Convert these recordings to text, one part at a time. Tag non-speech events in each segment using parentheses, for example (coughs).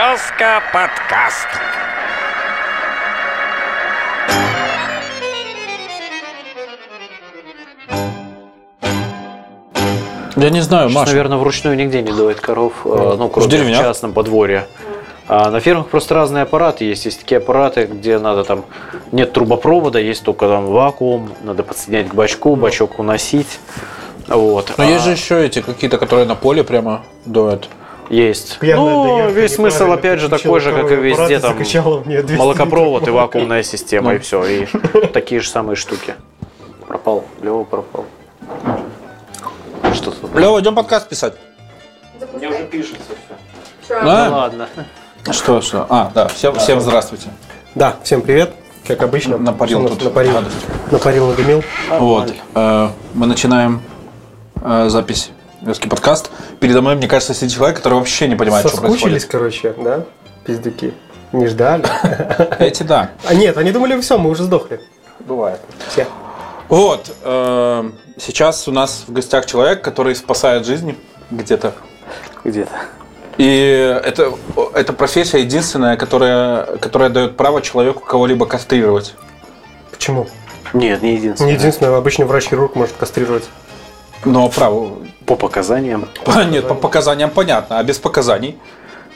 Березка подкаст. Я не знаю, Сейчас, Маша. наверное, вручную нигде не доит коров, э, ну, кроме в деревнях. частном подворье. А на фермах просто разные аппараты есть. Есть такие аппараты, где надо там нет трубопровода, есть только там вакуум, надо подсоединять к бачку, бачок уносить. Вот. Но А есть же еще эти какие-то, которые на поле прямо доят. Есть. Пьяная ну, доярка весь смысл опять же такой же, как и везде там закачала мне 200 молокопровод и вакуумная система Ну. и все. И (laughs) такие же самые штуки. Пропал. Лева пропал. Что тут? Лева, идем подкаст писать. Мне уже пишется все. Ну А? ладно. Что, что? А, да, всем, всем здравствуйте. Да, всем привет. Как обычно. Напарил тут Напарил, гадость. напарил, надымил. Вот. э, мы начинаем э, запись Верский подкаст. Передо мной, мне кажется, сидит человек, который вообще не понимает, что Соскучились, происходит. короче, да? Пиздюки. Не ждали. (laughs) Эти да. А нет, они думали, все, мы уже сдохли. Бывает. Все. Вот. э, сейчас у нас в гостях человек, который спасает жизни где-то. Где-то. И это, это профессия единственная, которая, которая дает право человеку кого-либо кастрировать. Почему? Нет, не единственное. Не единственное, обычный врач-хирург может кастрировать. Но право... По показаниям. Нет, по показаниям понятно, а без показаний.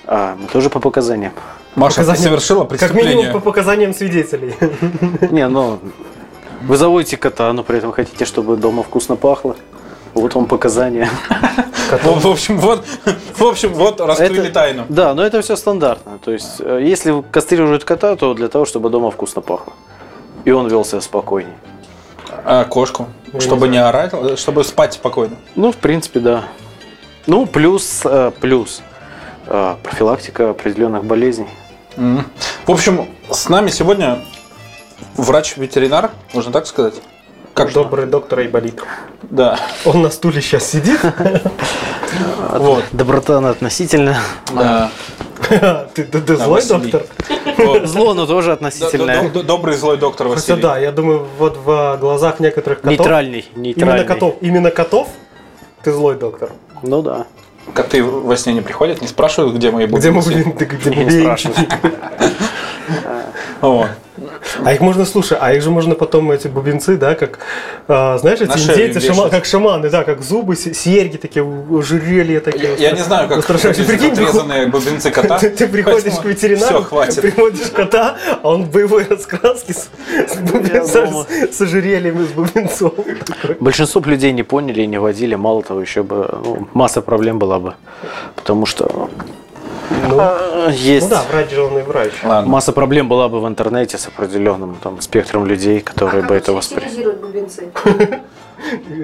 А, мы тоже по показаниям. Маша, ты Показания- совершила Как преступление. минимум по показаниям свидетелей. Не, ну, вы заводите кота, но при этом хотите, чтобы дома вкусно пахло. Вот вам показания. В, в общем, вот, в общем, вот раскрыли Это- тайну. Да, но это все стандартно. То есть, э, если кастрируют кота, то для того, чтобы дома вкусно пахло. И он вел себя спокойней. А кошку? Я чтобы не не, орать, э, чтобы спать спокойно. Ну, в принципе, да. Ну, плюс, э, плюс э, профилактика определенных болезней. В общем, с нами сегодня врач-ветеринар, можно так сказать? Как добрый доктор Айболит. Да. Он на стуле сейчас сидит. Вот. Доброта она относительно. Да. (laughs) Ты ты- ты Да, злой Василий. доктор? Зло, но тоже относительное. Добрый злой доктор Хотя Василий. да, я думаю, вот в глазах некоторых котов... Нейтральный. Именно Нейтральный. котов. Именно котов ты злой доктор. Ну да. Коты во сне не приходят, не спрашивают, где мои Где мы бубенцы? где Не бубенчики? спрашивают. Вот. (laughs) (laughs) А их можно, слушай, а их же можно потом, эти бубенцы, да, как, а, знаешь, эти индейцы, шама- как шаманы, да, как зубы, се- серьги такие, ожерелья такие. Я, я не знаю, как Устрашающие. выглядят Прикинь, отрезанные бубенцы кота. Ты, (laughs) ты приходишь Поэтому к ветеринару, Все, хватит. приводишь кота, а он в боевой раскраске с, с, бубенцами, думаю. с, с ожерельем из бубенцов. Такой. Большинство б людей не поняли и не водили, мало того, еще бы ну, масса проблем была бы. Потому что Ну, э, есть ну да, врач же он и врач. Ладно. масса проблем была бы в интернете с определенным там, спектром людей, которые бы это восприняли. бубенцы? (laughs)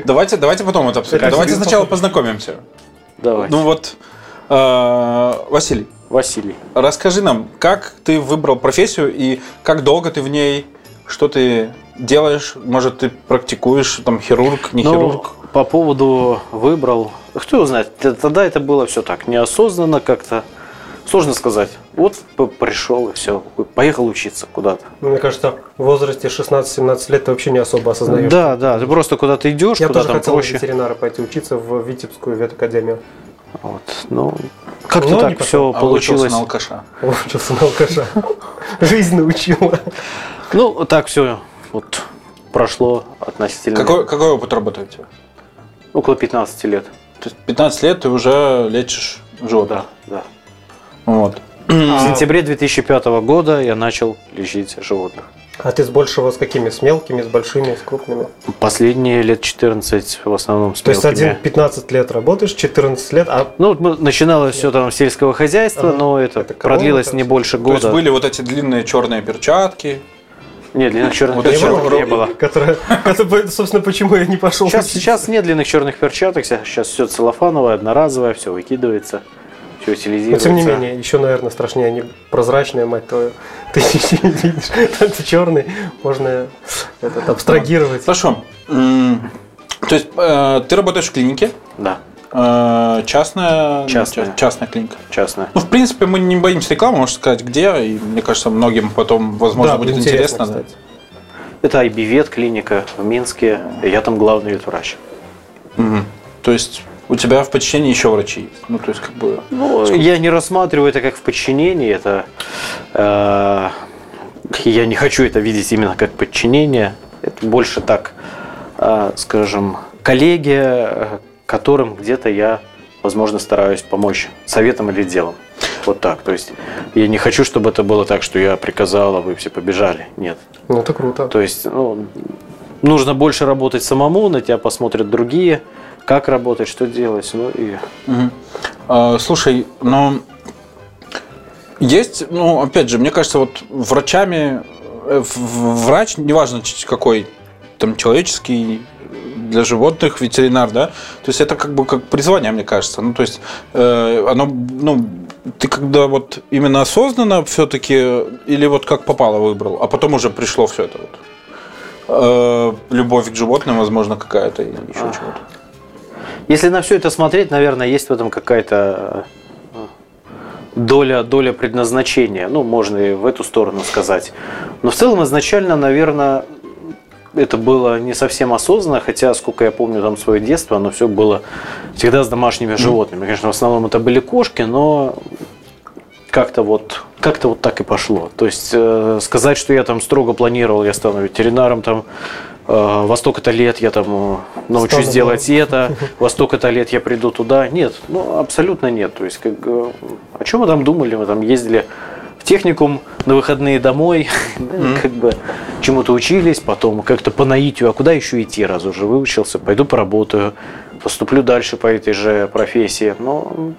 Давайте, давайте потом это обсудим. Давайте сначала познакомимся. Давай, Ну вот, э, Василий, Василий. расскажи нам, как ты выбрал профессию и как долго ты в ней, что ты делаешь, может ты практикуешь, там хирург, не Ну, хирург. по поводу выбрал, кто его знает, тогда это было все так, неосознанно как-то. Сложно сказать. Вот пришел и все, поехал учиться куда-то. Ну, Мне кажется, в возрасте 16-17 лет ты вообще не особо осознаешь. Да, да, ты просто куда-то идешь, Я куда тоже там хотел проще. на ветеринара пойти учиться в Витебскую ветакадемию. Вот, ну, как-то Ну, так все А получилось. на алкаша. Учился на алкаша. Жизнь научила. Ну, так все вот прошло относительно Какой, какой опыт работы у тебя? около 15 лет. То есть 15 лет ты уже лечишь животных. Да, да. Вот. В А, сентябре 2005 года я начал лечить животных. а ты с большего с какими? С мелкими, с большими, с крупными? Последние лет 14 в основном с То есть мелкими. один 15 лет работаешь, 14 лет, а Ну, вот мы- начиналось все там с сельского хозяйства, Ага. но это, Это продлилось это не больше То есть года. были вот эти длинные черные перчатки. Нет, длинных черных Вот перчаток не было. которая, (laughs) собственно, почему я не пошел Сейчас, сейчас нет длинных черных перчаток, сейчас все целлофановое, одноразовое, все выкидывается, все Но утилизируется. тем не менее, еще, наверное, страшнее, они прозрачные, мать твою. (laughs) Ты видишь, так черный, можно этот, абстрагировать. Хорошо. То есть э, ты работаешь в клинике, Да, э, частная, Частная. ча- частная клиника. частное. Ну, в принципе, мы не боимся рекламы, можно сказать, где, и мне кажется, многим потом, возможно, Да, будет интересно, интересно. да. Это IBVет клиника в Минске, я там главный ветврач. Мгм. То есть у тебя в подчинении еще врачи есть. Ну, то есть, как бы... Ну, я не рассматриваю это как в подчинении. Это э, я не хочу это видеть именно как подчинение. Это больше так, э, скажем, коллеги, э, которым где-то я, возможно, стараюсь помочь советом или делом. Вот так. То есть я не хочу, чтобы это было так, что я приказал, а вы все побежали. Нет. Ну, это круто. То есть, ну, нужно больше работать самому, на тебя посмотрят другие, как работать, что делать. Ну и. А, Слушай, но есть, ну, опять же, мне кажется, вот врачами, э, врач, неважно какой, там, человеческий, для животных, ветеринар, да, то есть это как бы как призвание, мне кажется. Ну, то есть э, оно, ну, ты когда вот именно осознанно все-таки или вот как попало выбрал, а потом уже пришло все это вот. Э, любовь к животным, возможно, какая-то или еще А. чего-то. Если на все это смотреть, наверное, есть в этом какая-то э, доля, доля предназначения. Ну, можно и в эту сторону сказать. Но в целом изначально, наверное, это было не совсем осознанно, хотя, сколько я помню там свое детство, оно все было всегда с домашними животными. Конечно, в основном это были кошки, но как-то вот как-то вот так и пошло. То есть э, сказать, что я там строго планировал, я стану ветеринаром там во столько-то лет я там э, научусь Стану, делать это, во столько-то лет я приду туда. Нет, ну абсолютно нет. То есть как, о чем мы там думали? Мы там ездили в техникум на выходные домой, (laughs) как бы чему-то учились, потом как-то по наитию, а куда еще идти, раз уже выучился, пойду поработаю, поступлю дальше по этой же профессии. Но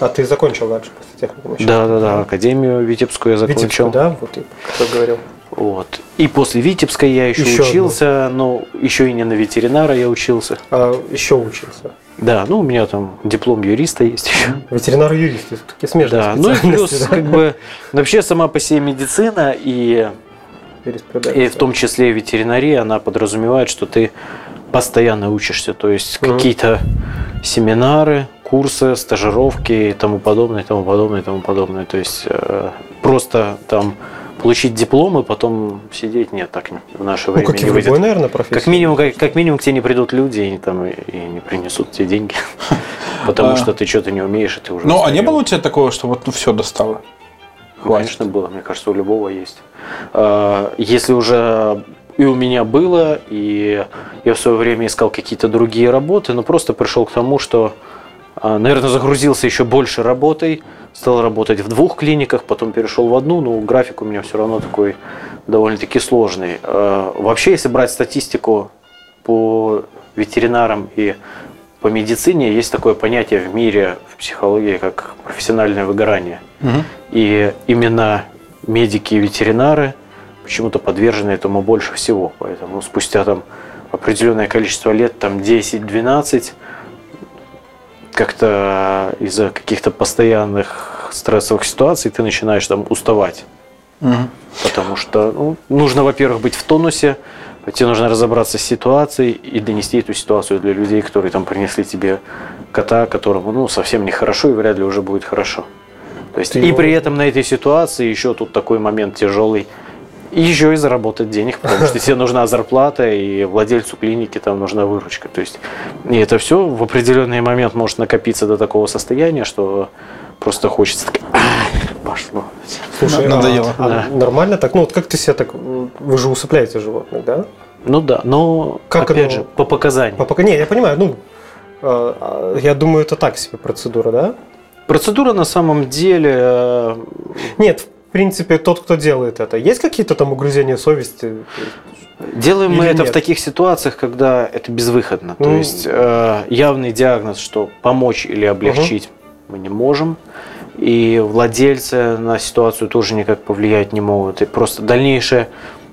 А ты закончил дальше после техникума? да, да, да, академию Витебскую я закончил. Витебскую, да? Вот, и кто говорил. Вот. И после Витебской я еще, Еще учился, но еще и не на ветеринара я учился. А еще учился. Да, ну у меня там диплом юриста есть еще. Ветеринар-юрист, такие смежные Да, ну и плюс да? как бы вообще сама по себе медицина и, и в том числе ветеринария, она подразумевает, что ты постоянно учишься, то есть Мгм. какие-то семинары, курсы, стажировки и тому подобное, и тому подобное, и тому подобное. То есть э, просто там получить диплом и потом сидеть, нет, так не- в наше Ну, время как и не выйдет. любой, наверное, профессии. Как минимум, как, как минимум к тебе не придут люди и, там, и, и не принесут тебе деньги. (laughs) Потому что ты что-то не умеешь, и ты уже... Ну, а не было у тебя такого, что вот ну все достало? Конечно, было. Мне кажется, у любого есть. А, Если уже и у меня было, и я в свое время искал какие-то другие работы, но просто пришел к тому, что, наверное, загрузился еще больше работой, стал работать в двух клиниках, потом перешел в одну, но график у меня все равно такой довольно-таки сложный. А, Вообще, если брать статистику по ветеринарам и по медицине, есть такое понятие в мире, в психологии, как профессиональное выгорание. И именно медики и ветеринары почему-то подвержены этому больше всего. Поэтому спустя там определенное количество лет, там 10-12, как-то из-за каких-то постоянных стрессовых ситуаций ты начинаешь там уставать. Мгм. Потому что ну, нужно, во-первых, быть в тонусе, тебе нужно разобраться с ситуацией и донести эту ситуацию для людей, которые там принесли тебе кота, которому ну, совсем нехорошо и вряд ли уже будет хорошо. То есть, Ты и его- при этом на этой ситуации еще тут такой момент тяжелый. И еще и заработать денег, потому что тебе нужна зарплата, и владельцу клиники там нужна выручка. То есть, и это все в определенный момент может накопиться до такого состояния, что просто хочется так, «Ах, пошло. Слушай, На- надоело. А, а Да. нормально так? Ну, вот как ты себя так... Вы же усыпляете животных, да? Ну да, но Как опять оно- же, по показаниям. Пока... Не, я понимаю, ну... а, Я думаю, это так себе процедура, да? Процедура на самом деле, э, Нет, в принципе, тот, кто делает это, есть какие-то там угрызения совести? делаем мы Или это нет? в таких ситуациях, когда это безвыходно. То Ну. есть э, явный диагноз, что помочь или облегчить мы не можем. И владельцы на ситуацию тоже никак повлиять не могут. И просто дальнейшее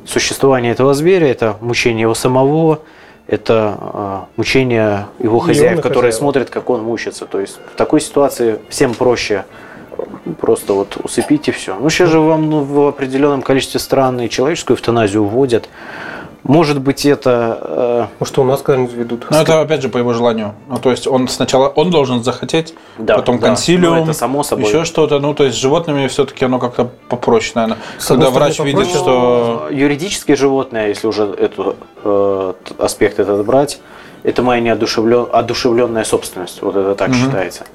существование этого зверя – это мучение его самого, это э, мучение его хозяев, которые смотрят, как он мучится. То есть в такой ситуации всем проще просто вот усыпить и все. Ну, сейчас же вам ну, в определенном количестве стран и человеческую эвтаназию вводят. Может быть, это... Может, у нас когда-нибудь ведут? Ну, это опять же по его желанию. Ну, то есть он сначала он должен захотеть, Да, потом да. консилиум, Ну, это само собой. еще что-то. Ну, то есть с животными все-таки оно как-то попроще, наверное. С Когда врач стороны, видит, попроще. что... Юридические животные, если уже эту, э, аспект этот брать, это моя неодушевлен... одушевленная собственность. Вот это так Мгм. считается.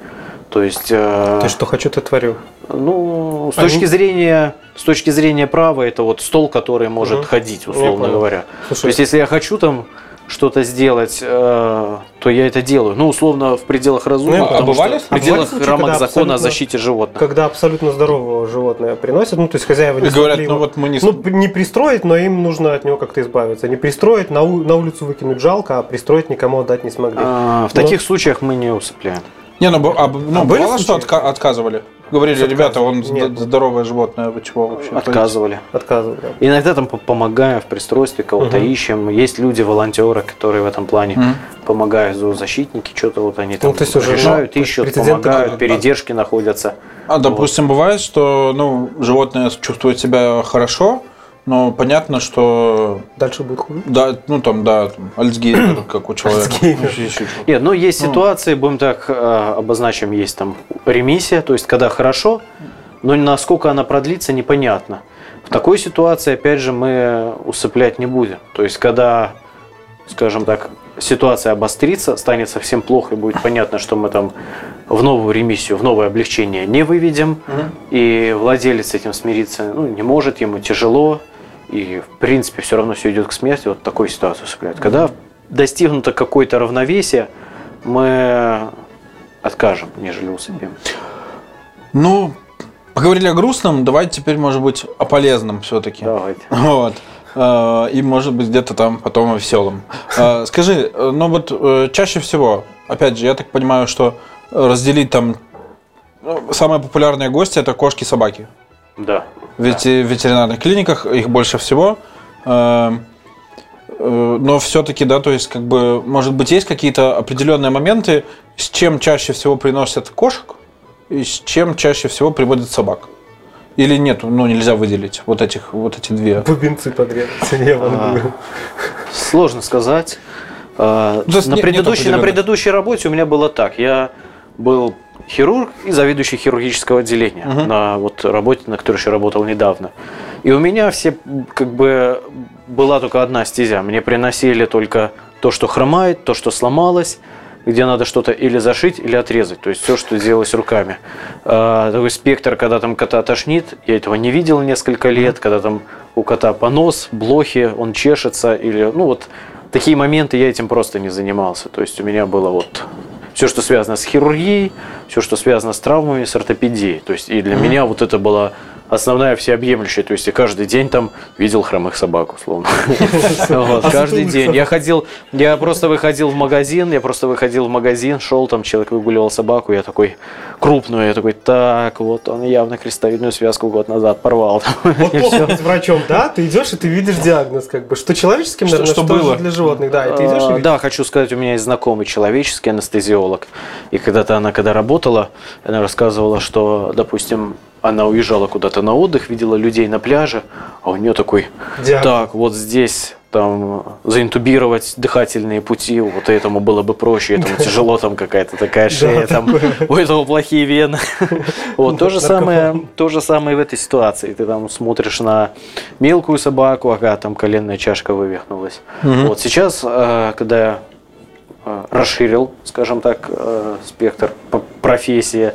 То есть, э, Ты что хочу, то творю. ну, с Они- точки зрения, с точки зрения права, это вот стол, который может Мгм. ходить, условно говоря. Слушай, То есть, если я хочу там что-то сделать, э, то я это делаю. Ну, условно, в пределах разумного, Ну, а бывали- что в пределах а случаи, рамок закона о защите животных. когда абсолютно здорового животное приносят, ну, то есть хозяева не говорят, смогли ну его- вот мы не... Ну, не пристроить, но им нужно от него как-то избавиться. Не пристроить, на, у- на улицу выкинуть жалко, а пристроить никому отдать не смогли. А, в Ну, таких случаях мы не усыпляем. Не, ну, а, ну А были бывало, что отка- отказывали? Говорили, Что ребята, он отказывали? Нет. здоровое животное, вы чего вообще? творите?» Отказывали. Отказывали. Иногда там по- помогаем в пристройстве, кого-то Мгм. ищем. Есть люди, волонтеры, которые в этом плане Мгм. помогают, зоозащитники, что-то вот они там Ну, то есть уже, решают, ну, ищут, прецеденты помогают, как- передержки находятся. А, допустим, бывает, что ну, животное чувствует себя хорошо, но понятно, что Дальше будет хуже. да, ну там, да, там, Альцгеймер, (coughs) как у человека. Нет, ну есть Ну. ситуации, будем так э, обозначим, есть там ремиссия, то есть когда хорошо, но насколько она продлится, непонятно. В такой ситуации, опять же, мы усыплять не будем. То есть когда, скажем так, ситуация обострится, станет совсем плохо, и будет понятно, что мы там в новую ремиссию, в новое облегчение не выведем, и владелец с этим смириться ну, не может, ему тяжело, и в принципе все равно все идет к смерти, вот такую ситуацию усыпляют. Когда достигнуто какое-то равновесие, мы откажем, нежели усыпим. Ну, поговорили о грустном, давайте теперь, может быть, о полезном все-таки. Давайте. (laughs) Вот. Э, И, может быть, где-то там потом о веселом. Э, Скажи, э, ну вот чаще всего, опять же, я так понимаю, что разделить там ну, самые популярные гости это кошки и собаки. Да. Ведь в ветеринарных клиниках их больше всего. Э, э, Но все-таки, да, то есть, как бы, может быть, есть какие-то определенные моменты, с чем чаще всего приносят кошек и с чем чаще всего приводят собак. Или нет, ну нельзя выделить вот этих вот эти две. Бубенцы подрезать. (laughs) Я вам говорю. Сложно сказать. Есть На предыдущей, на предыдущей работе у меня было так. Я был хирург и заведующий хирургического отделения Мгм. на вот работе, на которой еще работал недавно. И у меня все как бы была только одна стезя. Мне приносили только то, что хромает, то, что сломалось, где надо что-то или зашить, или отрезать. То есть все, что делалось руками. А, такой спектр, когда там кота тошнит, я этого не видел несколько лет, когда там у кота понос, блохи, он чешется, или, ну вот, такие моменты я этим просто не занимался. То есть у меня было вот все, что связано с хирургией, все, что связано с травмами, с ортопедией. То есть и для меня вот это была основная всеобъемлющая. То есть я каждый день там видел хромых собак, условно. (laughs) А Каждый день. Я ходил, я просто выходил в магазин, я просто выходил в магазин, шел, там человек выгуливал собаку, я такой крупную, я такой, так, вот он явно крестовидную связку год назад порвал. (laughs) Вот плохо быть врачом, да? Ты идешь и ты видишь диагноз, как бы, что человеческим, Что- наверное, что было. для животных, да, и ты идешь А. Да, хочу сказать, у меня есть знакомый человеческий анестезиолог. И когда-то она, когда работала, она рассказывала, что, допустим, она уезжала куда-то на отдых, видела людей на пляже, а у нее такой, Диагноз. так, вот здесь там заинтубировать дыхательные пути, вот этому было бы проще, этому тяжело, там какая-то такая шея, там у этого плохие вены. (laughs) Вот то же самое, то же самое в этой ситуации. Ты там смотришь на мелкую собаку, ага, там коленная чашка вывихнулась. Вот сейчас, э, когда я э, расширил, скажем так, э, спектр профессии,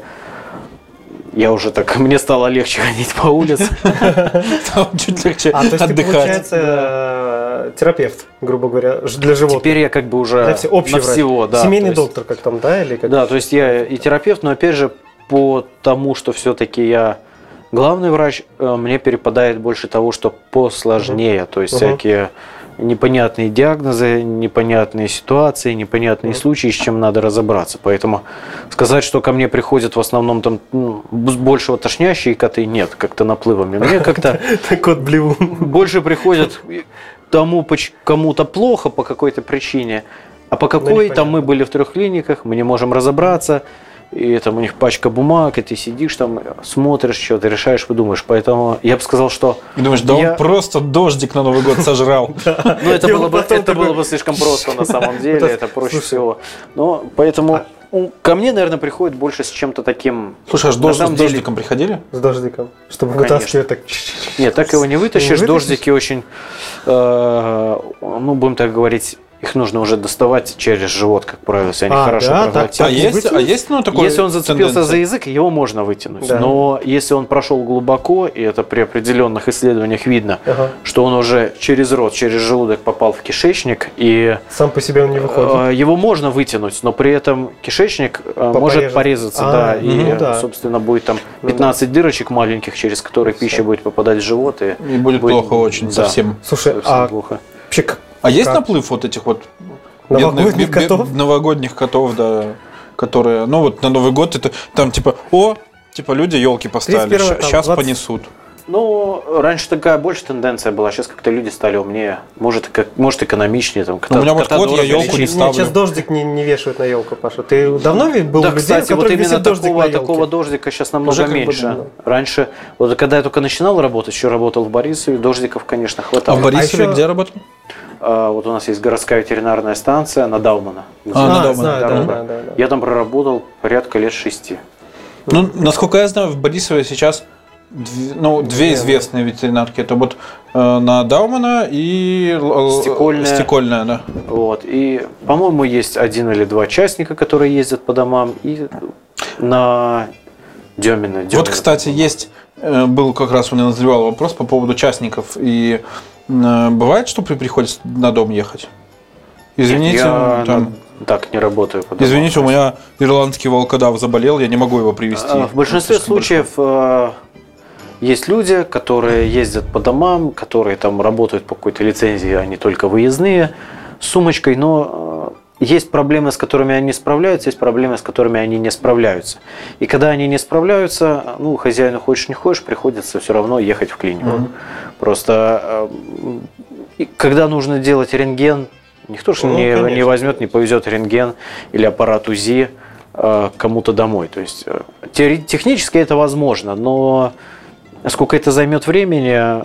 я уже так, (laughs) мне стало легче ходить по улице. (laughs) Там чуть легче А, то есть ты, получается, э, терапевт, грубо говоря, для животных. Теперь я как бы уже Для все- общий на врач. всего, да. Семейный доктор, как там, да? Или как? Да, то есть я и терапевт, но опять же, по тому, что все-таки я главный врач, э, мне перепадает больше того, что посложнее. То есть всякие непонятные диагнозы, непонятные ситуации, непонятные случаи, с чем надо разобраться. Поэтому сказать, что ко мне приходят в основном там ну, б- больше вот тошнящие коты, нет, как-то наплывами. Мне как-то (laughs) больше приходят тому, кому-то плохо по какой-то причине, а по какой там мы были в трех клиниках, мы не можем разобраться, и там у них пачка бумаг, и ты сидишь там, смотришь что-то, решаешь, выдумаешь. Поэтому я бы сказал, что И думаешь, да Я- он просто дождик на Новый год сожрал. (laughs) ну, это, было бы, это было бы слишком просто на самом (laughs) деле, Это- проще всего. Но поэтому у- ко мне, наверное, приходит больше с чем-то таким. Слушай, самом с дождиком приходили? С дождиком. Чтобы вытаскивать так. Нет, так его не вытащишь. вытащишь? Дождики очень, э, ну, будем так говорить, их нужно уже доставать через живот, как правило, если они А, хорошо да, так, проглотили. А есть, а есть, ну, такой Если он зацепился тенденция? за язык, его можно вытянуть. Да. Но если он прошел глубоко, и это при определенных исследованиях видно, Ага. что он уже через рот, через желудок попал в кишечник, и Сам по себе он не выходит. э, его можно вытянуть, но при этом кишечник э, может Порежет. порезаться, А, да, и, ну да. собственно, будет там Ну да. 15 дырочек маленьких, через которые пища будет попадать в живот, и, И будет плохо очень, да, совсем. Слушай, совсем а плохо. вообще А есть Как? наплыв вот этих вот новогодних бедных- бе- бе- котов? новогодних котов, да, которые, ну вот на Новый год это там типа, о, типа люди елки поставили, 31 там, сейчас 20. понесут. Ну, раньше такая больше тенденция была, сейчас как-то люди стали умнее, может, как, может экономичнее. Там, кота- У меня вот кот, я лечить. не Нет, ставлю. сейчас дождик не, не вешают на елку, Паша. Ты давно был Да, людей, кстати, вот именно дождик такого, такого дождика сейчас намного Уже как бы меньше. давно. Раньше, вот когда я только начинал работать, еще работал в Борисове, дождиков, конечно, А хватало. в Борисове еще- где работал? А, вот у нас есть городская ветеринарная станция на Даумана. А, на Даумана, знаю, да, да, да, да. Я там проработал порядка лет шести. Ну, насколько я знаю, в Борисове сейчас ну, две известные ветеринарки. Это вот э, на Даумана и Стекольная. стекольная, да. Вот. И, по-моему, есть один или два частника, которые ездят по домам. И на Демина. Вот, кстати, есть, э, был как раз у меня назревал вопрос по поводу частников. И бывает, что при приходится на дом ехать? Извините, я там, так не работаю. по извините, у меня ирландский волкодав заболел, я не могу его привезти. А, В большинстве случаев э, есть люди, которые ездят по домам, которые там работают по какой-то лицензии, а не только выездные, с сумочкой, но э, есть проблемы, с которыми они справляются, есть проблемы, с которыми они не справляются. И когда они не справляются, ну, хозяину хочешь не хочешь, приходится все равно ехать в клинику. Просто э, когда нужно делать рентген, никто же Ну, не, конечно. не возьмет, не повезет рентген или аппарат УЗИ э, кому-то домой. То есть э, технически это возможно, но сколько это займет времени,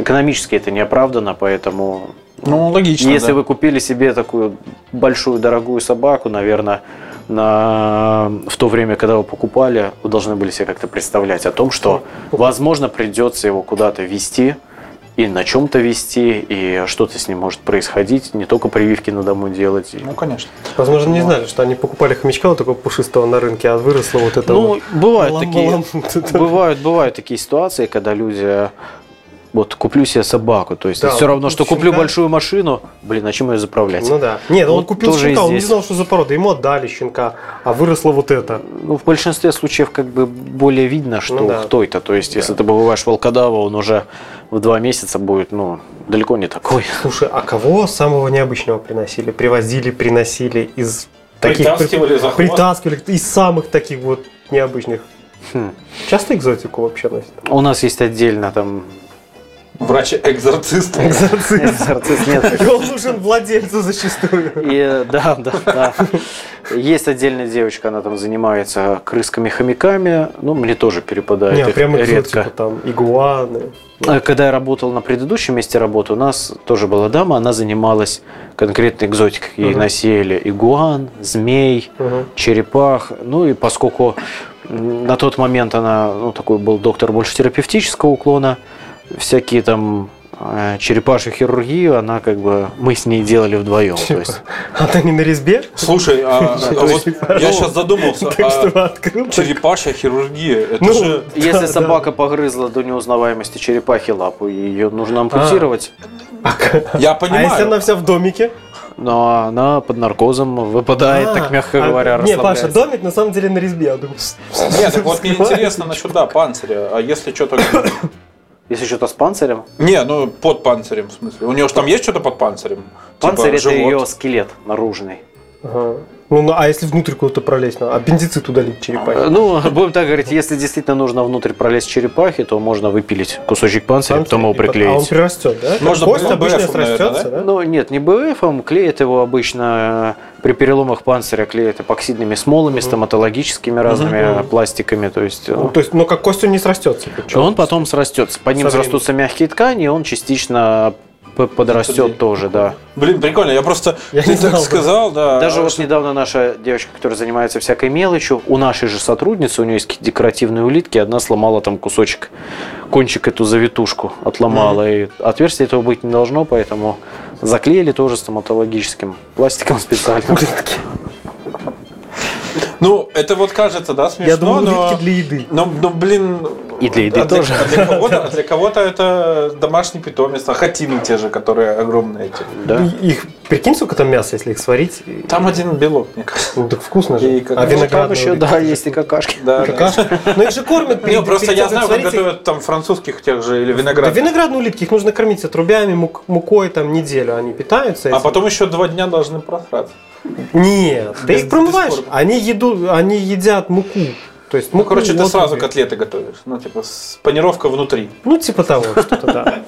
экономически это не оправдано, поэтому Ну, логично, если да. вы купили себе такую большую дорогую собаку, наверное, на, в то время, когда вы покупали, вы должны были себе как-то представлять о том, что, возможно, придется его куда-то вести и на чем-то вести, и что-то с ним может происходить, не только прививки на дому делать. и- Ну, конечно. Возможно, не знали, что они покупали хомячка вот такого пушистого на рынке, а выросло вот это Ну, вот. бывают Балам- такие, (laughs) бывают, бывают такие ситуации, когда люди вот куплю себе собаку, то есть Да, все равно, что куплю щенка. большую машину, блин, а чем ее заправлять? Ну да. Нет, он Вот купил тоже и щенка, он не знал, что за порода. Ему отдали щенка, а выросло вот это. Ну, в большинстве случаев как бы более видно, что Ну да. кто это. То есть, если ты побываешь волкодава, он уже в два месяца будет, ну, далеко не такой. (laughs) Слушай, а кого самого необычного приносили? Привозили, приносили из таких... Притаскивали за хвост? Притаскивали из самых таких вот необычных. Хм. Часто экзотику вообще носят? У нас есть отдельно там Врач-экзорцист. экзорцист, нет. И он нужен владельцу зачастую. И, да, да, да. Есть отдельная девочка, она там занимается крысками, хомяками. Ну, мне тоже перепадает Не, а прям редко. экзотика, там, игуаны. А Когда я работал на предыдущем месте работы, у нас тоже была дама, она занималась конкретно экзотикой. Ей Мгм. носили игуан, змей, Мгм. черепах. Ну и поскольку на тот момент она, ну, такой был доктор больше терапевтического уклона, всякие там э, черепашью хирургию, она как бы, мы с ней делали вдвоем. То есть, Она не на резьбе? Слушай, а, а (laughs) то вот я сейчас задумался, а черепашья хирургия, это Ну, же... (laughs) если Да, да. собака погрызла до неузнаваемости черепахи лапу, ее нужно ампутировать, Я А понимаю. если она вся в домике? но она под наркозом выпадает, так мягко А, говоря, Не, Паша, домик на самом деле на резьбе. Я Нет, так вот мне интересно насчет, да, панциря. А если что-то... (coughs) Если что-то с панцирем, Не, ну под панцирем, в смысле. У него же там есть что-то под панцирем? панцирь Типа это живот? ее скелет наружный. Ага. Ну, ну, а если внутрь куда-то пролезть, надо? аппендицит удалить черепахи? Ну, будем так говорить, если действительно нужно внутрь пролезть черепахи, то можно выпилить кусочек панциря, потом его потом- А он приклеить. прирастет, да? Можно Кость обычно срастется, да? да? Ну, нет, не БФом, клеят его обычно при переломах панциря, клеят эпоксидными смолами, стоматологическими разными пластиками, то есть... э, Ну, то есть, ну как кость он не срастется. Он потом срастется. Под ним срастутся мягкие ткани, и он частично подрастет тоже, да. Блин, прикольно. Я просто... (laughs) Я ты не (laughs) так знал, сказал, да. Даже вот что- недавно наша девочка, которая занимается всякой мелочью, у нашей же сотрудницы, у нее есть какие-то декоративные улитки, одна сломала там кусочек, кончик эту завитушку отломала, и отверстия этого быть не должно, поэтому Заклеили тоже стоматологическим пластиком специальным. Ну, это вот кажется, да, смешно, Я думал, но... улитки для еды. Ну, ну, блин... И для еды а тоже. а для кого-то, а для кого-то это домашний питомец, а хотины те же, которые огромные эти. Да. И- Их, прикинь, сколько там мяса, если их сварить. Там один белок, мне кажется. Ну так вкусно же. И как- а ну, Там виноградные еще, да, есть и какашки. Да, да. Какашки? Ну их же кормят перед- просто перед я знаю, как готовят там французских тех же или Да виноград. виноградные улитки, их нужно кормить отрубями, мук- мукой, там неделю они питаются. А потом еще два дня должны просраться. Нет, ты их промываешь. Они еду, они едят муку. То есть Ну, короче, ты сразу котлеты готовишь. Ну, типа, с панировка внутри. Ну, типа того, что-то да.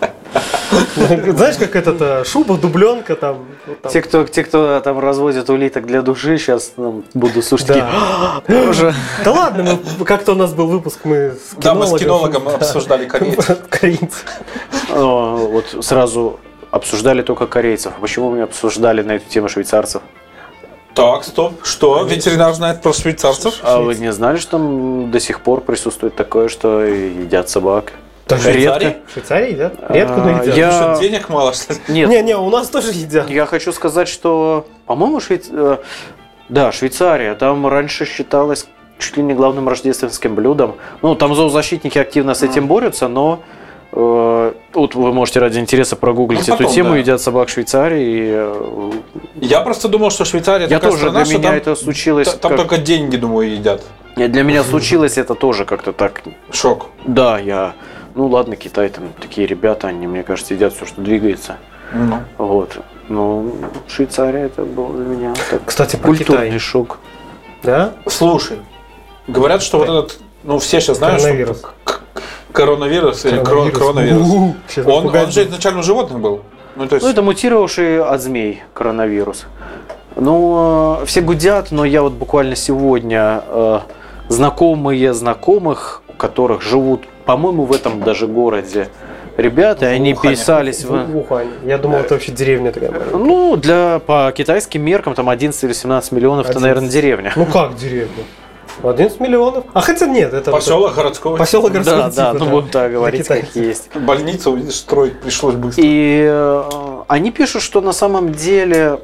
(laughs) Знаешь, как этот э, шуба, дубленка там. Те, кто, те, кто там разводит улиток для души, сейчас буду слушать. Да. (gasps) Ладно, как-то у нас был выпуск, мы с Да, мы с кинологом, кинологом обсуждали (laughs) корейцев. Корейцев. А, Вот сразу обсуждали только корейцев. А Почему мы обсуждали на эту тему швейцарцев? Так, стоп. Что? Ветеринар знает про швейцарцев? А вы не знали, что там до сих пор присутствует такое, что едят собак? Да, В Швейцарии? Редко. В Швейцарии едят? Редко, но А, едят. я- Что, денег мало, что ли? Нет, Не-не, у нас тоже едят. я хочу сказать, что, по-моему, Швейц... э, да, Швейцария, там раньше считалось чуть ли не главным рождественским блюдом. Ну, там зоозащитники активно с этим борются, но вот вы можете ради интереса прогуглить Ну, эту потом, тему, да. едят собак в Швейцарии. И, э, Я просто думал, что Швейцария я такая тоже, страна, для что меня там, это случилось... та- там как- только деньги, думаю, едят. Для меня случилось это тоже как-то так. Шок. Да, я... Ну ладно, Китай, там такие ребята, они, мне кажется, едят все, что двигается. Ну. Вот. Ну, Швейцария это был для меня так, Кстати, про культурный Китай. шок. Да? Слушай, говорят, что вот этот, ну все сейчас знают, что коронавирус, или кро- Коронавирус. коронавирус. У-у-у. Сейчас Он, напугать он же изначально животным был. Ну, то есть, Ну, это мутировавший от змей коронавирус. Ну, э, все гудят, но я вот буквально сегодня э, знакомые знакомых, у которых живут, по-моему, в этом даже городе ребята, и они Ухане. пересались в... В Ухане. Я думал, это вообще деревня такая. маленькая. Ну, для, по китайским меркам, там 11 или 17 миллионов, это, 11. наверное, деревня. Ну как деревня? 11 миллионов? А хотя нет, это... поселок городского. Поселок городского Да, да, типа, ну будем так говорить, как есть. Больницу, видишь, строить пришлось быстро. И э, они пишут, что на самом деле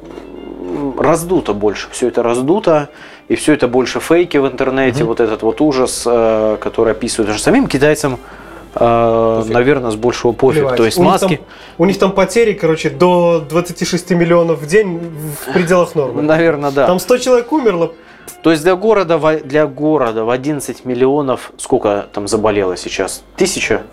раздуто больше. Все это раздуто, и все это больше фейки в интернете. Вот этот вот ужас, э, который описывают. Даже самим китайцам, э, Пофиг. наверное, с большего пофиг. Плевать. То есть у них маски, там- у них там потери, короче, до 26 миллионов в день в пределах нормы. наверное, да. Там 100 человек умерло. То есть для города, для города в 11 миллионов, сколько там заболело сейчас? Тысяча?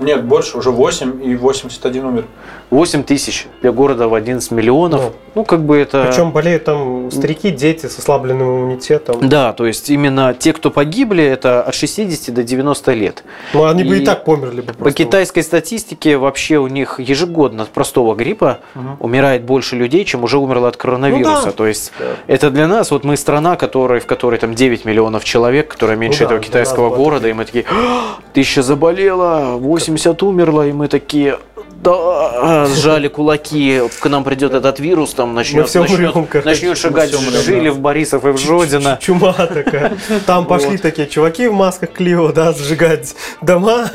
Нет, больше, уже 8 и 81 умер. 8 тысяч для города в 11 миллионов. Ну. Ну, как бы это... Причем болеют там старики, дети с ослабленным иммунитетом. Да, то есть именно те, кто погибли, это от 60 до 90 лет. Ну, они бы И и так померли бы По просто. китайской статистике вообще у них ежегодно от простого гриппа умирает больше людей, чем уже умерло от коронавируса. Ну да. То есть Да. это для нас, вот мы страна, которой, в которой там 9 миллионов человек, которая меньше Ну да, этого китайского города, и мы такие, «А, тысяча заболела, 80 умерло, и мы такие, да, сжали кулаки, к нам придет этот вирус, там начнет, все начнет, умрем, начнет шагать все умрем, жили да. в Борисов и в Жодино. Чума такая. Там пошли такие чуваки в масках Клио, да, сжигать дома.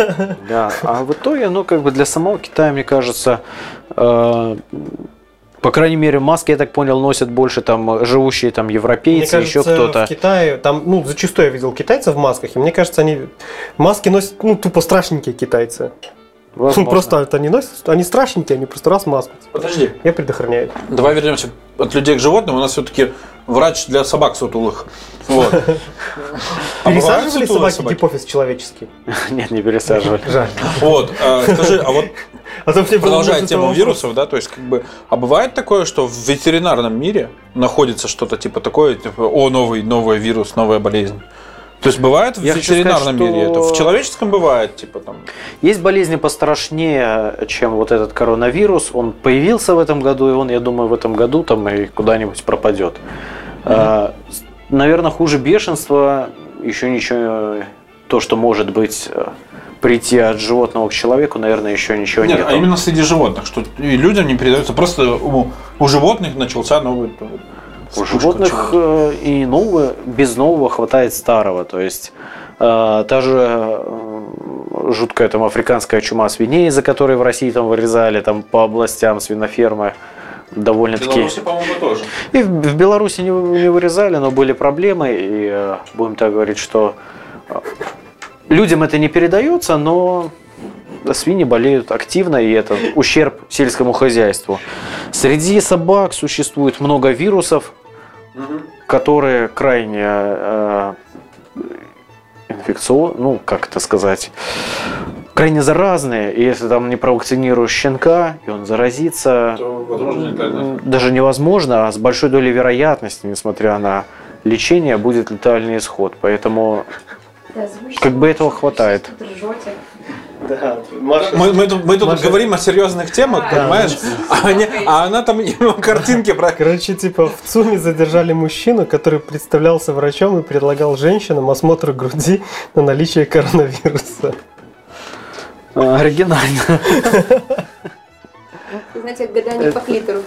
Да, а в итоге, ну, как бы для самого Китая, мне кажется, э, по крайней мере, маски, я так понял, носят больше там живущие там Мне европейцы, кажется, еще кто-то. в Китае, там, ну, зачастую я видел китайцев в масках, и мне кажется, они маски носят, ну, тупо страшненькие китайцы. Ну, просто это они носят, они страшненькие, они просто раз маску. Подожди, Я предохраняю. давай вернемся от людей к животным. У нас все-таки врач для собак сутулых. Вот. (laughs) А Пересаживали собаки гипофиз человеческий? (laughs) Нет, не пересаживали. (laughs) Жаль. Вот, а, скажи, а вот А продолжая тему того вирусов, да, то есть как бы, а бывает такое, что в ветеринарном мире находится что-то типа такое, типа, о, новый, новый вирус, новая болезнь. То есть бывает в Я ветеринарном сказать, мире это, в что- человеческом бывает, типа там. Есть болезни пострашнее, чем вот этот коронавирус. Он появился в этом году, и он, я думаю, в этом году там и куда-нибудь пропадет. Наверное, хуже бешенства еще ничего, то, что может быть э, прийти от животного к человеку, наверное, еще ничего Нет, нет. а именно среди животных, что людям не передается. Просто у, у животных начался новый. У животных э, и нового, без нового хватает старого. То есть э, та же э, жуткая там африканская чума свиней, из-за которой в России там вырезали там по областям свинофермы довольно-таки. по-моему, тоже. И в, в Беларуси не, не вырезали, но были проблемы, и э, будем так говорить, что э, людям это не передается, но свиньи болеют активно, и это ущерб сельскому хозяйству. Среди собак существует много вирусов, которые крайне э, инфекционные, ну, как это сказать, крайне заразные, и если там не провакцинируешь щенка, и он заразится, м, даже невозможно, а с большой долей вероятности, несмотря на лечение, будет летальный исход. Поэтому Как бы этого хватает. Да, Маша, Мы, мы тут, мы тут Маша- говорим о серьезных темах, Да. понимаешь? А, они- а она там (laughs) картинки про... Короче, типа в ЦУМе задержали мужчину, который представлялся врачом и предлагал женщинам осмотр груди на наличие коронавируса. э, оригинально. Знаете, гадание по клитору.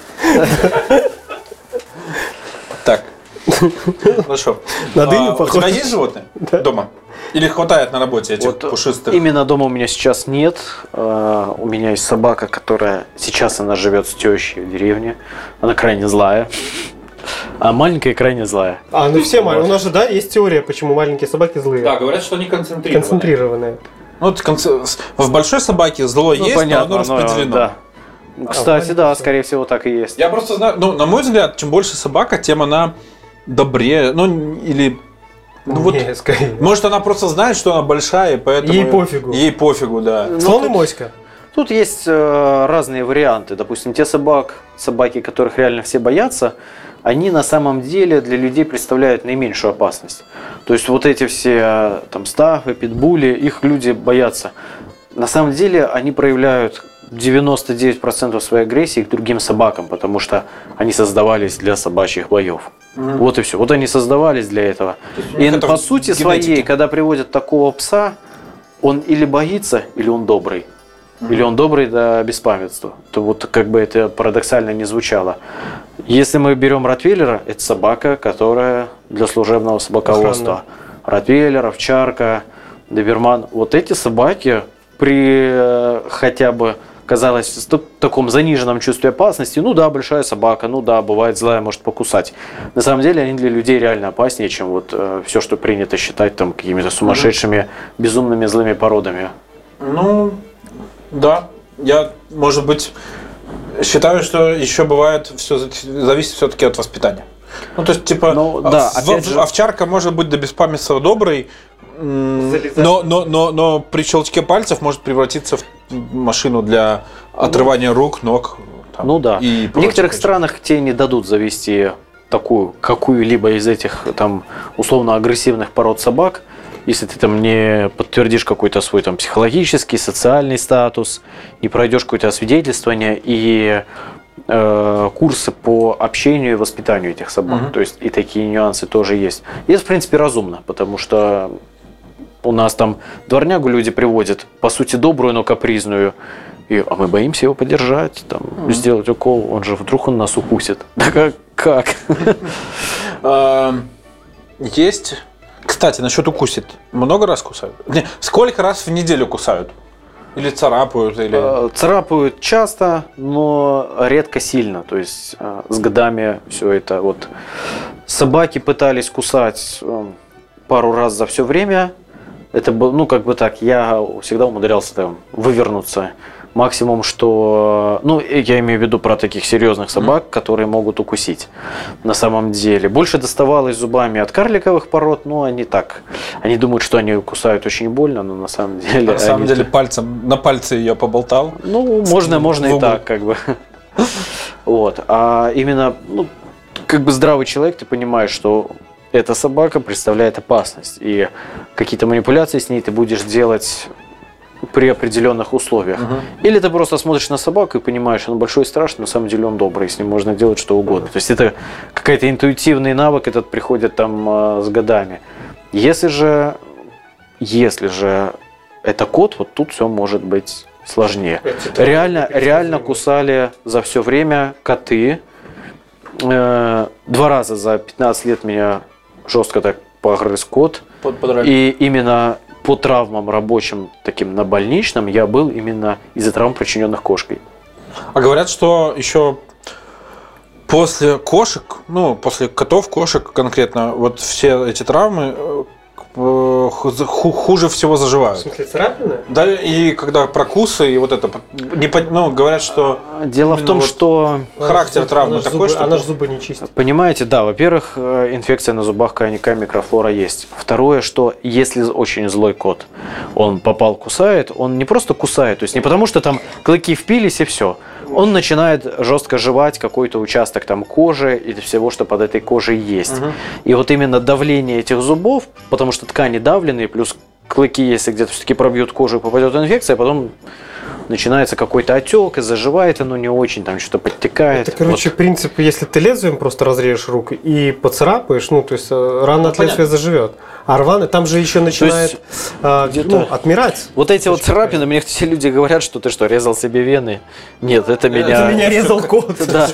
Так. Хорошо. На дыню А, У похоже. тебя есть животные дома? Или хватает на работе этих Вот, э, пушистых? Именно дома у меня сейчас нет. Э, У меня есть собака, которая сейчас она живет с тещей в деревне. Она крайне злая. А маленькая крайне злая. А, ну все маленькие. У нас же, да, есть теория, почему маленькие собаки злые. Да, говорят, что они концентрированы. Концентрированные. Ну, в большой собаке зло Ну, есть, понятно, но оно но, распределено. да. Кстати, да, маленькая. скорее всего, так и есть. Я просто знаю, ну, на мой взгляд, чем больше собака, тем она добрее, ну, или... Ну, вот, Не, скорее. (laughs) может, она просто знает, что она большая, и поэтому... Ей пофигу. Ей пофигу, да. Ну, Слон и моська. Тут есть э, разные варианты. Допустим, те собак, собаки, которых реально все боятся, они на самом деле для людей представляют наименьшую опасность. То есть вот эти все э, там стафы, питбули, их люди боятся. На самом деле они проявляют 99% своей агрессии к другим собакам, потому что они создавались для собачьих боев. Вот и все. Вот они создавались для этого. И по сути генетике. своей, когда приводят такого пса, он или боится, или он добрый. Или он добрый до беспамятства. То вот как бы это парадоксально не звучало. Если мы берем Ротвейлера, это собака, которая для служебного собаководства. Ротвейлер, овчарка, доберман. Вот эти собаки при э, хотя бы казалось, в таком заниженном чувстве опасности, ну да, большая собака, ну да, бывает злая, может покусать. На самом деле они для людей реально опаснее, чем вот все, что принято считать там какими-то сумасшедшими, безумными злыми породами. Ну, да. Я, может быть, считаю, что еще бывает, все зависит все-таки от воспитания. Ну, то есть, типа, Ну, да, в- опять в- же- овчарка может быть до беспамятства добрый, м, но, но, но, но при щелчке пальцев может превратиться в машину для отрывания рук, ног. там, Ну да. И В некоторых странах тебе не дадут завести такую, какую-либо из этих там условно агрессивных пород собак, если ты там не подтвердишь какой-то свой там психологический, социальный статус, не пройдешь какое-то освидетельствование и э, курсы по общению и воспитанию этих собак. Мгм. То есть и такие нюансы тоже есть. И это, в принципе, разумно, потому что у нас там дворнягу люди приводят, по сути, добрую, но капризную. И, а мы боимся его подержать, там, сделать укол, он же вдруг он нас укусит. (laughs) Да как? (laughs) как? Есть. Кстати, насчет укусит. Много раз кусают? Не, сколько раз в неделю кусают? Или царапают, или... Э, Царапают часто, но редко сильно. То есть э, с годами все это вот. Собаки пытались кусать пару раз за все время. Это был, ну как бы так, я всегда умудрялся там вывернуться. Максимум, что, ну, я имею в виду про таких серьезных собак, которые могут укусить. На самом деле. Больше доставалось зубами от карликовых пород, но они так. Они думают, что они кусают очень больно, но на самом деле. На самом деле пальцем, на пальце ее поболтал. ну, можно, можно и так, как бы. (laughs) Вот. А именно, ну, как бы здравый человек, ты понимаешь, что эта собака представляет опасность. И какие-то манипуляции с ней ты будешь делать при определенных условиях. Или ты просто смотришь на собаку и понимаешь, он большой и страшный, на самом деле он добрый, с ним можно делать что угодно. То есть это какой-то интуитивный навык, этот приходит там э, с годами. Если же, если же это кот, вот тут все может быть сложнее. Реально, реально кусали за все время коты. Э, Два раза за 15 лет меня жестко так погрыз кот. Под, подрали. И именно по травмам рабочим, таким на больничном, я был именно из-за травм, причиненных кошкой. А говорят, что еще после кошек, ну, после котов, кошек конкретно, вот все эти травмы э, хуже всего В заживают. смысле, царапины? Да, и когда прокусы, и вот это, не, по- ну, говорят, что Дело в том, вот что характер Она травмы зубы- такой, что... Она же зубы не чистит. Понимаете, да, во-первых, э, инфекция на зубах коньяка, микрофлора есть. Второе, что если очень злой кот, он попал, кусает, он не просто кусает, то есть не потому, что там клыки впились и все. Он начинает жестко жевать какой-то участок там кожи и всего, что под этой кожей есть. И вот именно давление этих зубов, потому что ткани давленные, плюс клыки, если где-то все-таки пробьют кожу и попадет инфекция, потом начинается какой-то отек, и заживает оно не очень, там что-то подтекает. Это, короче, Вот. принцип, если ты лезвием просто разрежешь руку и поцарапаешь, ну, то есть э, рана от лезвия заживет. А рваный, там же еще начинает а, где-то- ну, отмирать. Вот эти вот царапины, мне все люди говорят, что ты что, резал себе вены? Нет, это меня... Это меня резал кот. Да,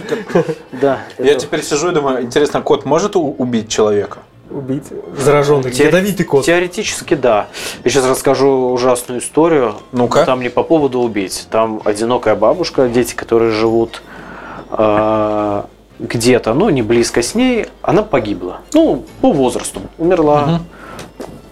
да. Я теперь сижу и думаю, интересно, кот может убить человека? Убить зараженный, Теор- ядовитый кот. Теоретически, да. Я сейчас расскажу ужасную историю. Ну-ка. Там не по поводу убить. Там одинокая бабушка, дети, которые живут э, где-то, ну, не близко с ней, она погибла. Ну, по возрасту. Умерла.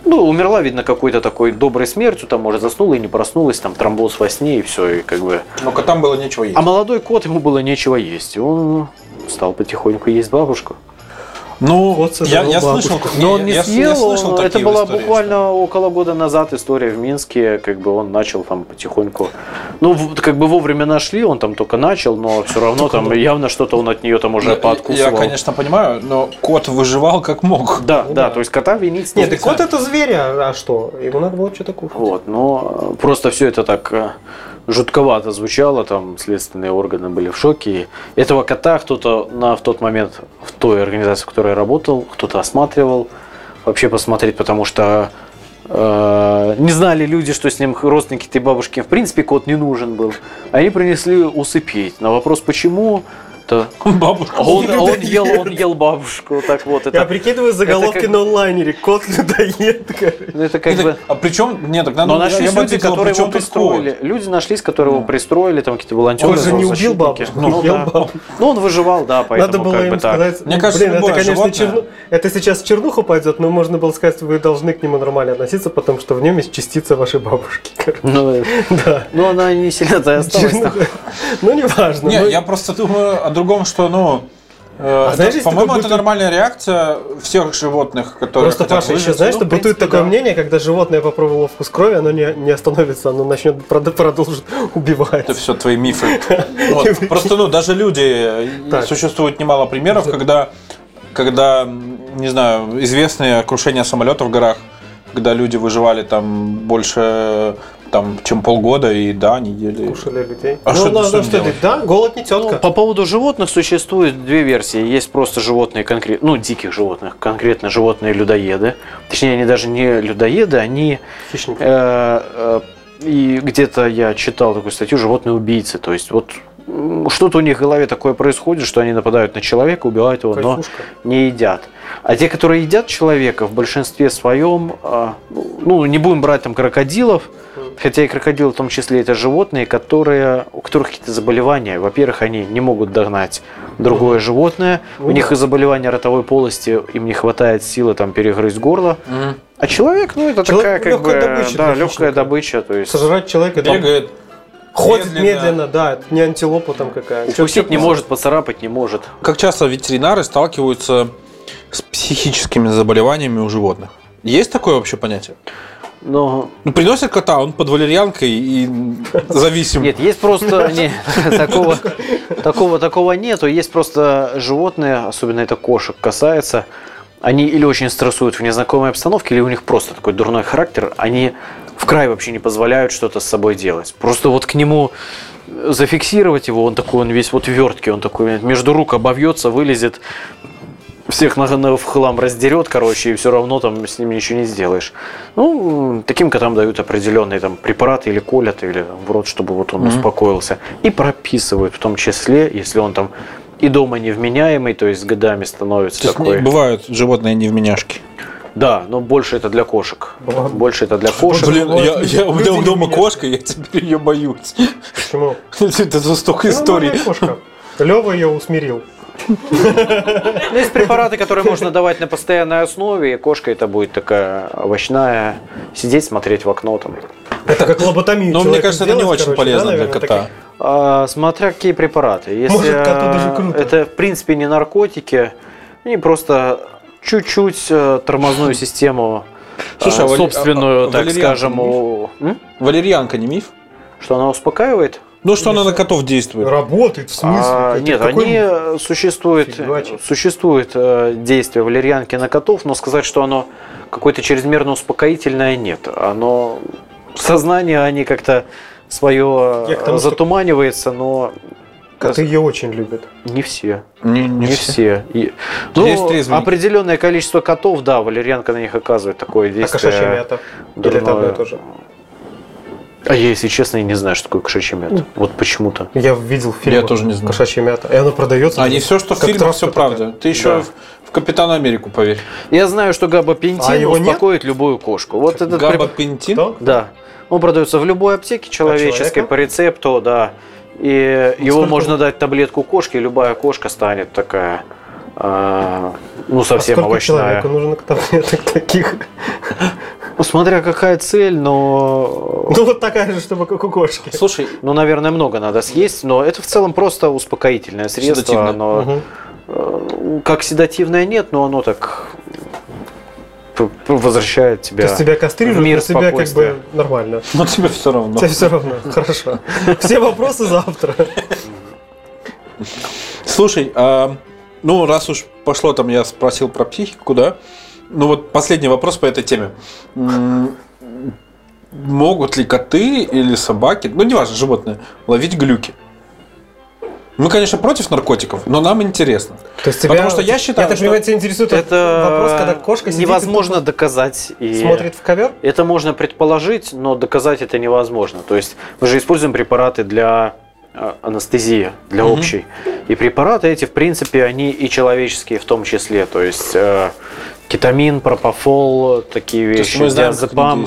Ну, умерла, видно, какой-то такой доброй смертью, там, может, заснула и не проснулась, там, тромбоз во сне, и все, и как бы... Но котам было нечего есть. А молодой кот, ему было нечего есть. И он стал потихоньку есть бабушку. Ну, я, я слышал, Но он не я, я съел, слышал он- такие это была истории, буквально около года назад история в Минске, как бы он начал там потихоньку, ну, как бы вовремя нашли, он там только начал, но все равно там явно что-то он от нее там что- уже Я- пооткусывал. Я, конечно, понимаю, но кот выживал как мог. Да, да, то есть кота винить Нет, и кот это зверь, а а что? Ему надо было что-то кушать. Вот, но просто все это так э, жутковато звучало, там следственные органы были в шоке. Этого кота кто-то на, в тот момент в той организации, в которой я работал, кто-то осматривал, вообще посмотреть, потому что э, не знали люди, что с ним родственники этой бабушки, в принципе, кот не нужен был. Они принесли усыпить. На вопрос, почему, то Бабушка. он, он ел, он ел бабушку, так вот. Это, Я прикидываю заголовки как- на онлайнере. Кот людоед. короче. ну, это как бы... А причем, нет, тогда Но ну, нашлись люди, ответил, которые его пристроили. Люди нашлись, которые его пристроили, там какие-то волонтеры. Он же не убил бабушку, Ну, да. бабушку. Ну, он выживал, да, поэтому Надо было как им бы так. сказать. Мне ну, кажется, блин, это, конечно, животное- черну... это сейчас в чернуху пойдет, но можно было сказать, вы должны к нему нормально относиться, потому что в нем есть частица вашей бабушки. Ну, (laughs) Да. ну, она не сильно-то осталась. Ну, не важно. Не, я просто думаю о другом, что, ну, э, это, знаешь, по-моему, это нормальная реакция всех животных, которые Просто, Паша, еще знаешь, Ну, что бытует такое мнение, когда животное попробовало вкус крови, оно не, не остановится, оно начнет прод- продолжит (laughs) убивать. Это все твои мифы. (laughs) Просто, ну, даже люди, Так. существует немало примеров, когда, когда, не знаю, известные крушения самолетов в горах, когда люди выживали там больше, там, чем полгода, и да, они ели. Кушали людей. А ну, что ты надо с ним что делать? Да, голод не тетка. Ну, по поводу животных существует две версии. Есть просто животные конкретно, ну, диких животных, конкретно животные людоеды. Точнее, они даже не людоеды, они Хищники. Э, э, И где-то я читал такую статью «Животные убийцы». То есть вот что-то у них в голове такое происходит, что они нападают на человека, убивают его, но Кайфушка. не едят. А те, которые едят человека, в большинстве своем, а, ну, не будем брать там крокодилов, хотя и крокодилы в том числе это животные, которые, у которых какие-то заболевания. Во-первых, они не могут догнать другое животное, у Ну них да. из заболевания ротовой полости, им не хватает силы там перегрызть горло. А человек, ну, это Человек такая как бы, легкая добыча да, легкая добыча, то есть Сожрать человека там Бегает. ходит медленно. медленно. да, это не антилопа там какая. Укусить не может, поцарапать не может. Как часто ветеринары сталкиваются с психическими заболеваниями у животных? Есть такое вообще понятие? Но Ну, приносят кота, он под валерьянкой и зависим. нет, есть просто (laughs) не, такого, такого, такого нету. Есть просто животные, особенно это кошек касается, они или очень стрессуют в незнакомой обстановке, или у них просто такой дурной характер, они в край вообще не позволяют что-то с собой делать. Просто вот к нему зафиксировать его, он такой, он весь вот верткий, он такой между рук обовьется, вылезет, всех на, на- в хлам раздерет, короче, и все равно там с ним ничего не сделаешь. Ну, таким котам дают определенные там препараты или колят, или в рот, чтобы вот он успокоился. И прописывают, в том числе, если он там и дома невменяемый, то есть с годами становится То есть такой. бывают животные невменяшки. Да, но больше это для кошек. Ладно. Больше это для кошек. Блин, я, я, у меня дома меня- кошка, я теперь ее боюсь. Почему? (laughs) Это за столько историй. Лева ее усмирил. Ну, есть препараты, которые можно давать на постоянной основе, и кошка это будет такая овощная, сидеть, смотреть в окно там. Это как лоботомию. Но мне человеку кажется, это не очень полезно для кота. А, смотря какие препараты. Если а, это, в принципе, не наркотики, они просто чуть-чуть э, тормозную систему, Слушай, а, собственную, так скажем, у-? Валерьянка не миф? что она успокаивает. Ну, что она на котов действует? Работает, в смысле? А, Это нет, какой- они э, существует, Фигачит. существует э, действие валерьянки на котов, но сказать, что оно какое-то чрезмерно успокоительное, нет. Оно сознание, они как-то свое Я тому, что- затуманивается, но Коты ее очень любят. не все. Не, Не все. И- ну, Есть определенное количество котов, да, валерьянка на них оказывает такое А действие. кошачья мята? Или это одно и дурное. то же? А я, если честно, и не знаю, что такое кошачий мед. Вот почему-то. Я видел фильм. Я тоже не знаю. Кошачья мята. И оно продается. А не все, что в фильмах, все такая. правда. Ты еще Да. в, в Капитана Америку поверь. Я знаю, что габапентин А его нет? успокоит любую кошку. Вот этот Габапентин? Кто? Да. Он продается в любой аптеке человеческой человека? по рецепту, да. И его сколько можно дать таблетку кошке, и любая кошка станет такая, а, ну, А совсем сколько овощная. человеку нужно таблеток таких? Ну, смотря какая цель, но... Ну, вот такая же, чтобы как у кошки. Слушай, Ну, наверное, много надо съесть, но это в целом просто успокоительное средство. Седативное. Оно, Мгм. э, как седативное нет, но оно так возвращает тебя. То есть тебя кастрируют, мир но себя как бы нормально. ну тебе все равно. Тебе все равно. Хорошо. Все вопросы завтра. Слушай, а, ну раз уж пошло там, я спросил про психику, да? Ну вот последний вопрос по этой теме. Могут ли коты или собаки, ну неважно, животные, ловить глюки? Мы, конечно, против наркотиков, но нам интересно. То есть тебя, Потому что я считаю, я так что понимаю, тебя интересует Это вопрос, когда кошка сидит и невозможно тупо доказать. И смотрит в ковер? Это можно предположить, но доказать это невозможно. То есть мы же используем препараты для э, анестезии, для Мгм. общей. И препараты эти, в принципе, они и человеческие в том числе. То есть э, кетамин, пропофол, такие То есть вещи, мы знаем, диазепам.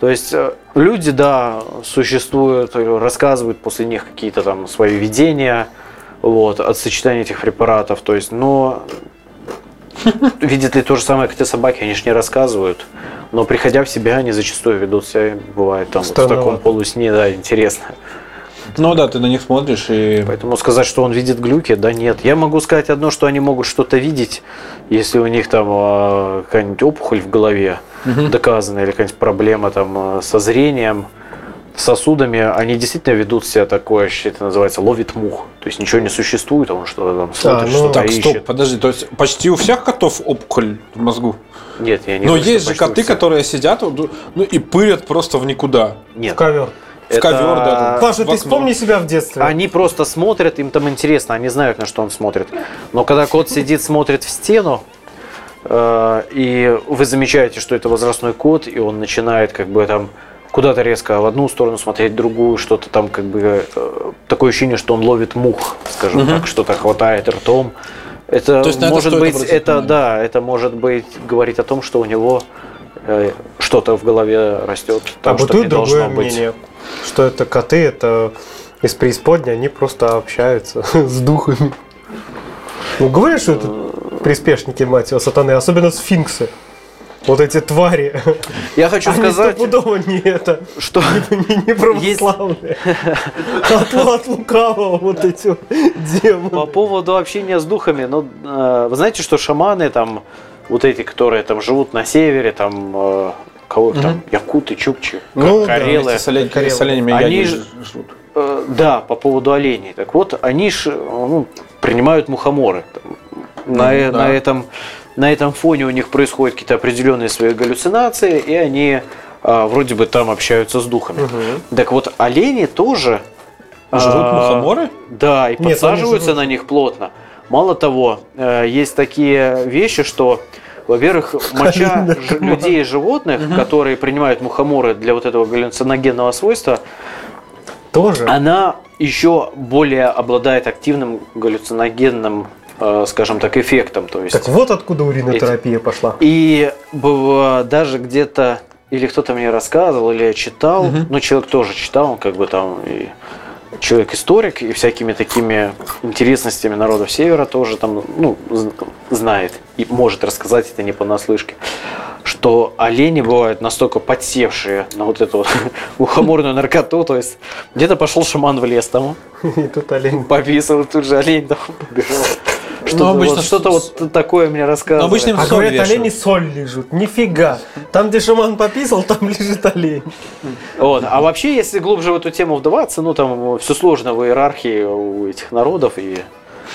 То есть э, люди, да, существуют, э, рассказывают после них какие-то там свои видения вот, от сочетания этих препаратов. То есть, но (laughs) видят ли то же самое, как и собаки, они же не рассказывают. Но приходя в себя, они зачастую ведут себя, бывает там вот в таком полусне, да, интересно. Ну да, ты на них смотришь и... Поэтому сказать, что он видит глюки, да нет. Я могу сказать одно, что они могут что-то видеть, если у них там а, какая-нибудь опухоль в голове доказана, или какая-нибудь проблема там а, со зрением, сосудами, они действительно ведут себя такое, что это называется, ловит мух. То есть ничего не существует, а он что-то там смотрит, ну, что-то Так, ищет. стоп, подожди, то есть почти у всех котов опухоль в мозгу? Нет, я не Но что есть же коты, которые сидят ну, и пырят просто в никуда. В Нет. ковер. В ковер, да. Паша, ты вспомни себя в детстве. Они просто смотрят, им там интересно, они знают, на что он смотрит. Но когда кот сидит, смотрит в стену, э, и вы замечаете, что это возрастной кот, и он начинает как бы там куда-то резко в одну сторону смотреть, в другую, что-то там как бы э, такое ощущение, что он ловит мух, скажем так, что-то хватает ртом. Это То есть это может стоит быть, это внимание. да, это может быть говорить о том, что у него что-то в голове растет, А что не должно быть. мнение, что это коты, это из преисподней, они просто общаются (laughs) с духами. Ну, говорят, что это приспешники, мать его, сатаны, особенно сфинксы. Вот эти твари. Я хочу Они сказать, не это, что не, не православные. От, от лукавого вот эти демоны. По поводу общения с духами, ну, э, вы знаете, что шаманы там, вот эти, которые там живут на севере, там, э, кого их там, якуты, чукчи, Ну, ка- да, карелы, Вместе с, олень- Карелы. с оленями Они ж- ж- жрут. Э, да, по поводу оленей. Так вот, они ж, ну, принимают мухоморы. Там, на, Ну, э- да. на, этом, на этом фоне у них происходят какие-то определенные свои галлюцинации, и они а, вроде бы там общаются с духами. Так вот, олени тоже... Жрут а, мухоморы? Да, и Нет, подсаживаются на них плотно. Мало того, э, есть такие вещи, что, во-первых, моча людей и животных, которые принимают мухоморы для вот этого галлюциногенного свойства, Тоже. она еще более обладает активным галлюциногенным э, скажем так, эффектом. То есть Так вот откуда уринотерапия пошла. и быва- даже где-то, или кто-то мне рассказывал, или я читал, ну, человек тоже читал, он как бы там и человек-историк, и всякими такими интересностями народов Севера тоже там, ну, знает и может рассказать это не понаслышке, что олени бывают настолько подсевшие на вот эту вот (laughs) мухоморную наркоту, то есть где-то пошел шаман в лес там, (laughs) И тут олень. пописал, тут же олень там побежал. Что-то Ну, обычно вот, что-то с- вот такое мне рассказывали. обычно им А соль говорят, вешают. олени соль лежат. Нифига. Там, где шаман пописал, там (laughs) лежит олень. Вот. А вообще, если глубже в эту тему вдаваться, ну там все сложно в иерархии у этих народов и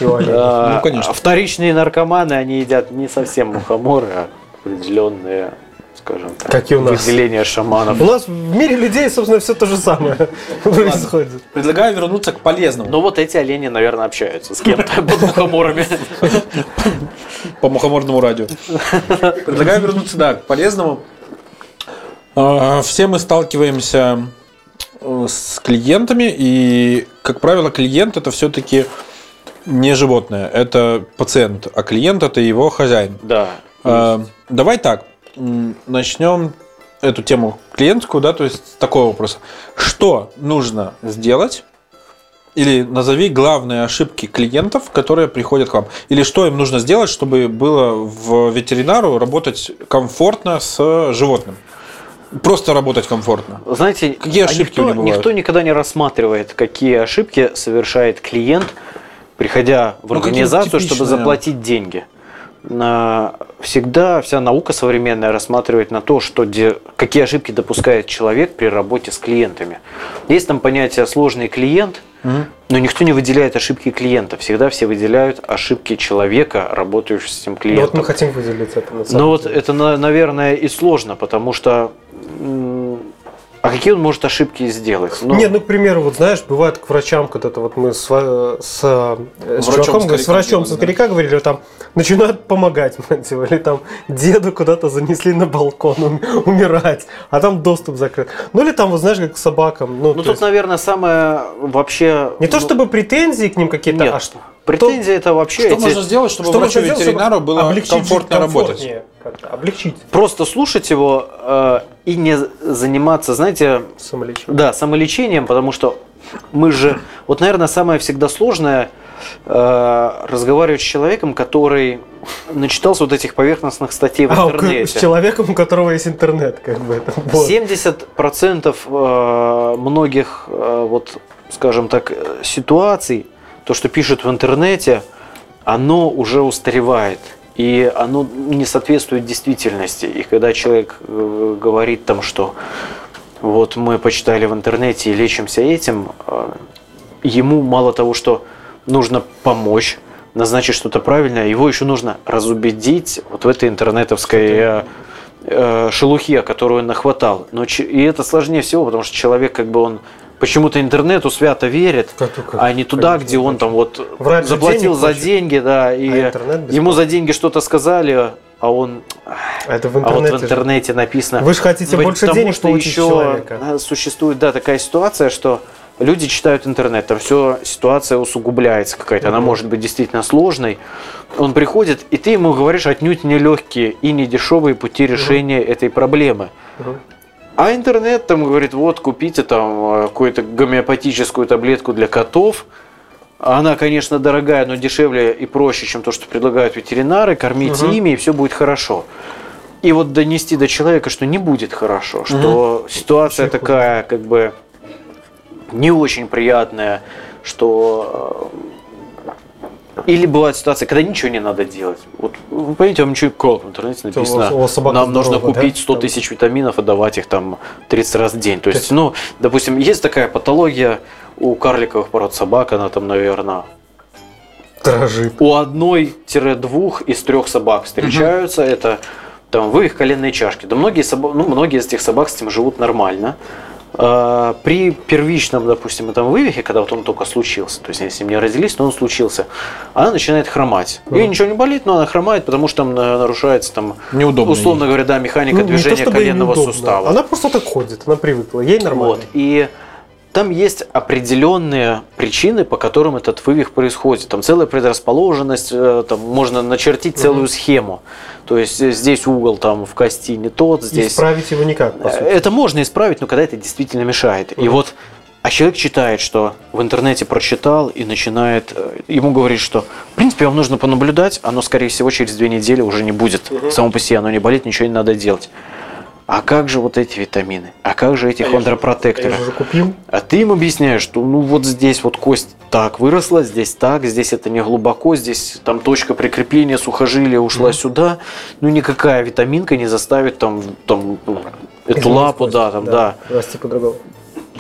а, Ну, конечно. вторичные наркоманы, они едят не совсем мухоморы, а определенные, скажем так, Как и у нас. выделения шаманов. У нас в мире людей, собственно, все то же самое (laughs) происходит. Предлагаю вернуться к полезному. Но вот эти олени, наверное, общаются с кем-то (laughs) под мухоморами. по мухоморному радио. Предлагаю вернуться, да, к полезному. А, Все мы сталкиваемся э, с клиентами, и, как правило, клиент это все-таки не животное, это пациент, а клиент это его хозяин. Да. А, Давай так, начнем эту тему клиентскую, да, то есть с такого вопроса. Что нужно сделать, или назови главные ошибки клиентов, которые приходят к вам. Или что им нужно сделать, чтобы было в ветеринару работать комфортно с животным. Просто работать комфортно. Знаете, Какие а ошибки никто, них бывают? никто никогда не рассматривает, какие ошибки совершает клиент, приходя в Ну, организацию, чтобы заплатить деньги. Всегда вся наука современная рассматривает на то, что какие ошибки допускает человек при работе с клиентами. Есть там понятие сложный клиент, но никто не выделяет ошибки клиента. Всегда все выделяют ошибки человека, работающего с этим Ну вот клиентом. мы хотим выделить это на самом Ну вот деле. это, на- наверное, и сложно, потому что... А какие он может ошибки сделать? Ну, Не, ну, к примеру, вот знаешь, бывает к врачам, когда-то вот мы с, с, э, с Врачом чуваком, с врачом со говорили, старика говорили, вот там начинают помогать, (laughs) или там деду куда-то занесли на балкон ум- умирать, а там доступ закрыт. Ну или там, вот знаешь, как к собакам. Ну, ну то тут, есть наверное, самое вообще... не то ну, чтобы претензии к ним какие-то, Нет, а что? Претензии это вообще... Что эти- можно сделать, чтобы Что врачу сделать, ветеринару было облегчить комфортно работать? облегчить Просто слушать его э, и не заниматься, знаете, самолечение. Да, самолечением, потому что мы же... Вот, наверное, самое всегда сложное э, разговаривать с человеком, который начитался вот этих поверхностных статей в А, интернете. с человеком, у которого есть интернет, как бы это. вот. 70% э, многих, э, вот, скажем так, э, ситуаций, то, что пишут в интернете, оно уже устаревает. И оно не соответствует действительности. И когда человек э, говорит там, что вот мы почитали в интернете и лечимся этим, э, ему мало того, что нужно помочь, назначить что-то правильное, его еще нужно разубедить вот в этой интернетовской э, шелухе, которую он нахватал. Но и это сложнее всего, потому что человек как бы он почему-то интернету свято верит, Как- как- а не туда, конечно, где он там вот Врач же заплатил денег за деньги, да, и а интернет бесплатно. ему за деньги что-то сказали, а он А это в а вот интернете. в же. интернете написано. Вы же хотите Вы- больше потому денег что еще человека. существует, да, такая ситуация, что люди читают интернет, там все ситуация усугубляется какая-то, она может быть действительно сложной. Он приходит, и ты ему говоришь отнюдь не легкие и не дешевые пути решения этой проблемы. Мгм. А интернет там говорит, вот купите там э, какую-то гомеопатическую таблетку для котов. Она, конечно, дорогая, но дешевле и проще, чем то, что предлагают ветеринары. Кормите Мгм. ими, и все будет хорошо. И вот донести до человека, что не будет хорошо, что ситуация Вообще такая, как бы не очень приятная, что э, или бывают ситуации, когда ничего не надо делать. Вот вы понимаете, вам ничего как в интернете у написано. у собака Нам нужно здорова, да? купить 100 Там. тысяч витаминов и давать их там 30 раз в день. То есть, ну, допустим, есть такая патология у карликовых пород собак, она там, наверное, Дрожит. у одной-двух из трех собак встречаются. Это там вывих коленной чашки. Да многие, собак, ну, многие из этих собак с этим живут нормально. А, При первичном, допустим, этом вывихе, когда вот он только случился, то есть они с ним не родились, но он случился, она начинает хромать. Ей ничего не болит, но она хромает, потому что там на- нарушается там, Неудобно условно говоря, да, механика Ну, то, движения ей коленного неудобно. сустава. Она просто так ходит, она привыкла, ей нормально. Вот. И там есть определенные причины, по которым этот вывих происходит. Там целая предрасположенность, э, там можно начертить целую схему. То есть э, здесь угол там в кости не тот, здесь. Исправить его никак, по сути. Это можно исправить, но когда это действительно мешает. И вот, а человек читает, что в интернете прочитал и начинает, э, ему говорит, что в принципе вам нужно понаблюдать, оно скорее всего через две недели уже не будет. Само по себе оно не болит, ничего не надо делать. А как же вот эти витамины? А как же эти Я хондропротекторы? же уже купил. А ты им объясняешь, что ну вот здесь вот кость так выросла, здесь так, здесь это не глубоко, здесь там точка прикрепления сухожилия ушла сюда. Ну никакая витаминка не заставит там, там ну, эту Изменить лапу, кость, да, там, да. Расти по-другому.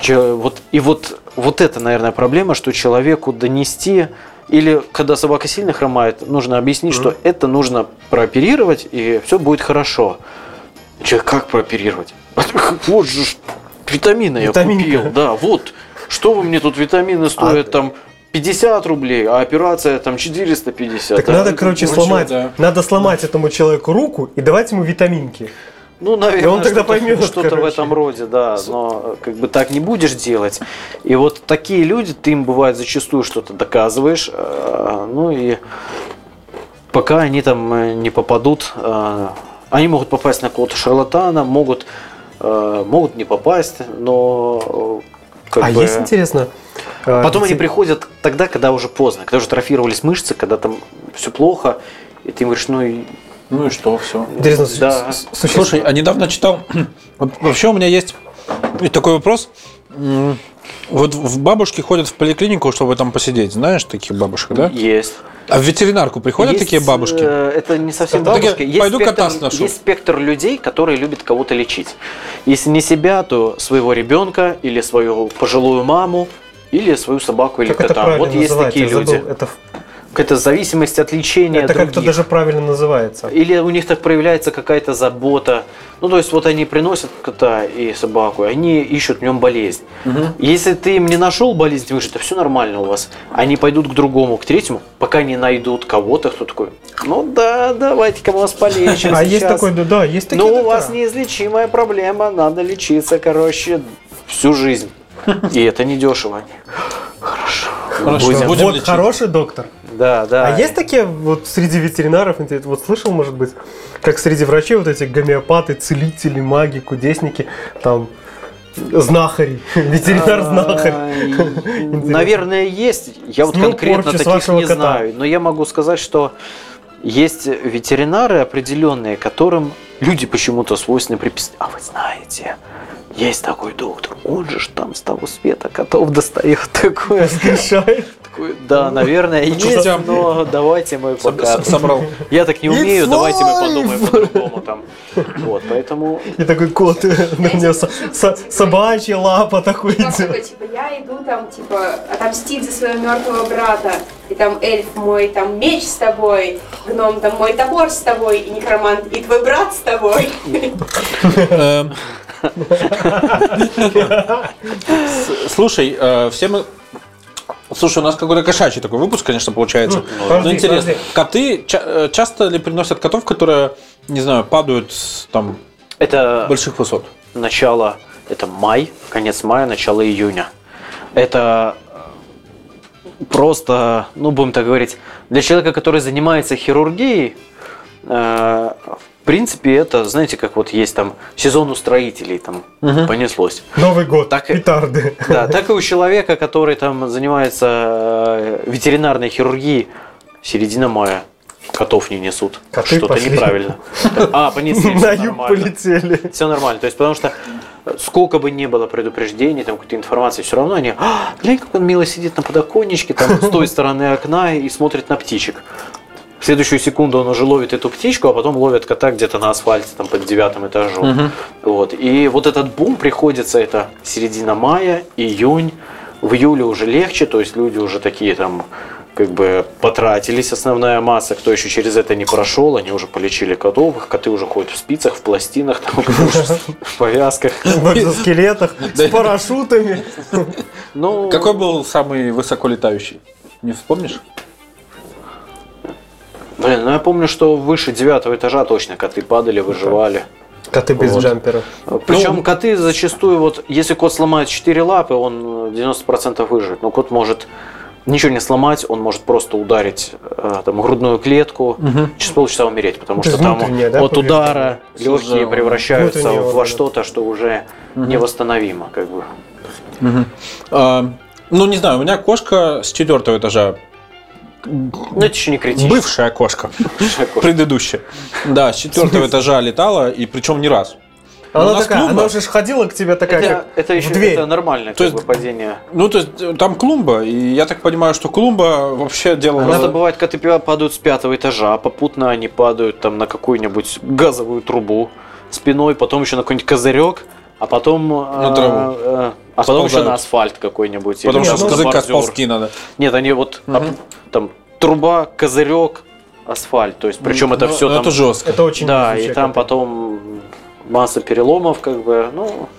Че- вот, и вот, вот это, наверное, проблема, что человеку донести, или когда собака сильно хромает, нужно объяснить, что это нужно прооперировать, и все будет хорошо. Человек, как прооперировать? (laughs) Вот же витамины я купил, да, вот. Что вы мне тут витамины стоят А, там 50 рублей, а операция там 450. Так а? надо, короче, ну, сломать. да. Надо сломать этому человеку руку и давать ему витаминки. Ну, наверное, И он тогда что-то- поймет, что-то в этом роде, да. Но как бы так не будешь делать. И вот такие люди, ты им бывает зачастую что-то доказываешь, э, ну и пока они там э, не попадут, э, они могут попасть на какого-то шарлатана, могут, э, могут не попасть, но э, как а бы- есть интересно. а, Потом они те- приходят тогда, когда уже поздно, когда уже трофировались мышцы, когда там все плохо, и ты им говоришь, ну и Ну и что, все. Интересно, Да. Слушай, а недавно читал. (clears throat) вот Вообще у меня есть такой вопрос. Вот в бабушки ходят в поликлинику, чтобы там посидеть. Знаешь таких бабушек, да? есть. А в ветеринарку приходят Есть, такие бабушки? э, Это не совсем Это бабушки. Есть «Пойду спектр, кота сношу». есть спектр людей, которые любят кого-то лечить. Если не себя, то своего ребенка или свою пожилую маму или свою собаку или Как кота. Вот есть называется? такие люди. Это, Какая-то зависимость от лечения это как-то даже правильно называется. Или у них так проявляется какая-то забота. Ну, то есть, вот они приносят кота и собаку, и они ищут в нем болезнь. Если ты им не нашел болезнь, ты говоришь, это все нормально у вас. Они пойдут к другому, к третьему, пока не найдут кого-то, кто такой, ну да, давайте-ка мы вас (laughs) полечим А есть сейчас». такой, да, да, есть такие Ну, у вас неизлечимая проблема, надо лечиться, короче, всю жизнь. (laughs) И это не дешево. Хорошо. Хорошо. Будем- Будем Вот лечить. хороший доктор. Да, да. А есть такие вот среди ветеринаров, ты вот слышал, может быть, как среди врачей вот эти гомеопаты, целители, маги, кудесники, там знахари, (laughs) ветеринар-знахарь. А, Наверное, есть. Я вот конкретно таких не знаю. Но я могу сказать, что есть ветеринары определенные, которым люди почему-то свойственны приписать. А вы знаете, есть такой доктор, он же ж там с того света котов достает (laughs) такое. Воскрешает. Да, наверное, есть, чертям. но давайте мы пока... Собрал. Я так не It's умею, давайте мы подумаем по-другому там. Вот, поэтому И такой кот, на меня со- со- собачья лапа идет. такой, типа, я иду там, типа, отомстить за своего мертвого брата. И там эльф мой, там меч с тобой, гном там мой топор с тобой, и некромант, и твой брат с тобой. Слушай, э, все мы... Слушай, у нас какой-то кошачий такой выпуск, конечно, получается. Но подожди, интересно, подожди. коты ча- э, часто ли приносят котов, которые, не знаю, падают с там это больших высот? начало, это май, конец мая, начало июня. Это э, просто, ну, будем так говорить, для человека, который занимается хирургией, э, принципе, это, знаете, как вот есть там сезон у строителей, там понеслось. Новый год, Так и- петарды. (laughs) Да, так и у человека, который там занимается э, ветеринарной хирургией, середина мая котов не несут. Коты Что-то пошли. неправильно. А, понесли. (laughs) На юг нормально. полетели. Все нормально. То есть, потому что э, сколько бы ни было предупреждений, там какой-то информации, все равно они, «А, глянь, как он мило сидит на подоконничке, там, с той стороны окна и смотрит на птичек. В следующую секунду он уже ловит эту птичку, а потом ловит кота где-то на асфальте, там, под девятым этажом. Вот. И вот этот бум приходится, это середина мая, июнь, в июле уже легче, то есть люди уже такие там как бы потратились основная масса, кто еще через это не прошел, они уже полечили котов, их коты уже ходят в спицах, в пластинах, там, в (laughs) повязках. В экзоскелетах, (laughs) с парашютами. Ну, Какой был самый высоко летающий? Не вспомнишь? Блин, ну я помню, что выше девятого этажа точно коты падали, выживали. Коты без Вот. джампера. Причем Ну, коты зачастую, вот если кот сломает 4 лапы, он э, 90% выживет. Но кот может ничего не сломать, он может просто ударить э, там, грудную клетку, через полчаса умереть, потому что там да, от удара легкие Слушай, превращаются во что-то, что уже невосстановимо. Как бы. А, ну, не знаю, у меня кошка с четвертого этажа. Но это еще не критично. Бывшая кошка. (laughs) Предыдущая. Да, с четвертого этажа летала, и причем не раз. Она нас такая, клумба. она уже ходила к тебе такая, Это, как это еще в дверь. это нормальное То как есть- бы, падение. Ну, то есть э, там клумба, и я так понимаю, что клумба вообще делала... Иногда бывает, коты пя- падают с пятого этажа, а попутно они падают там на какую-нибудь газовую трубу спиной, потом еще на какой-нибудь козырек, а потом На э, траву. э, а потом еще на асфальт какой-нибудь. Потому что на языка сползти надо. Нет, они вот оп- там труба, козырек, асфальт. То есть, причем это Ну, все ну, там. Это жестко. Это очень Да, и там потом масса переломов, как бы. Ну,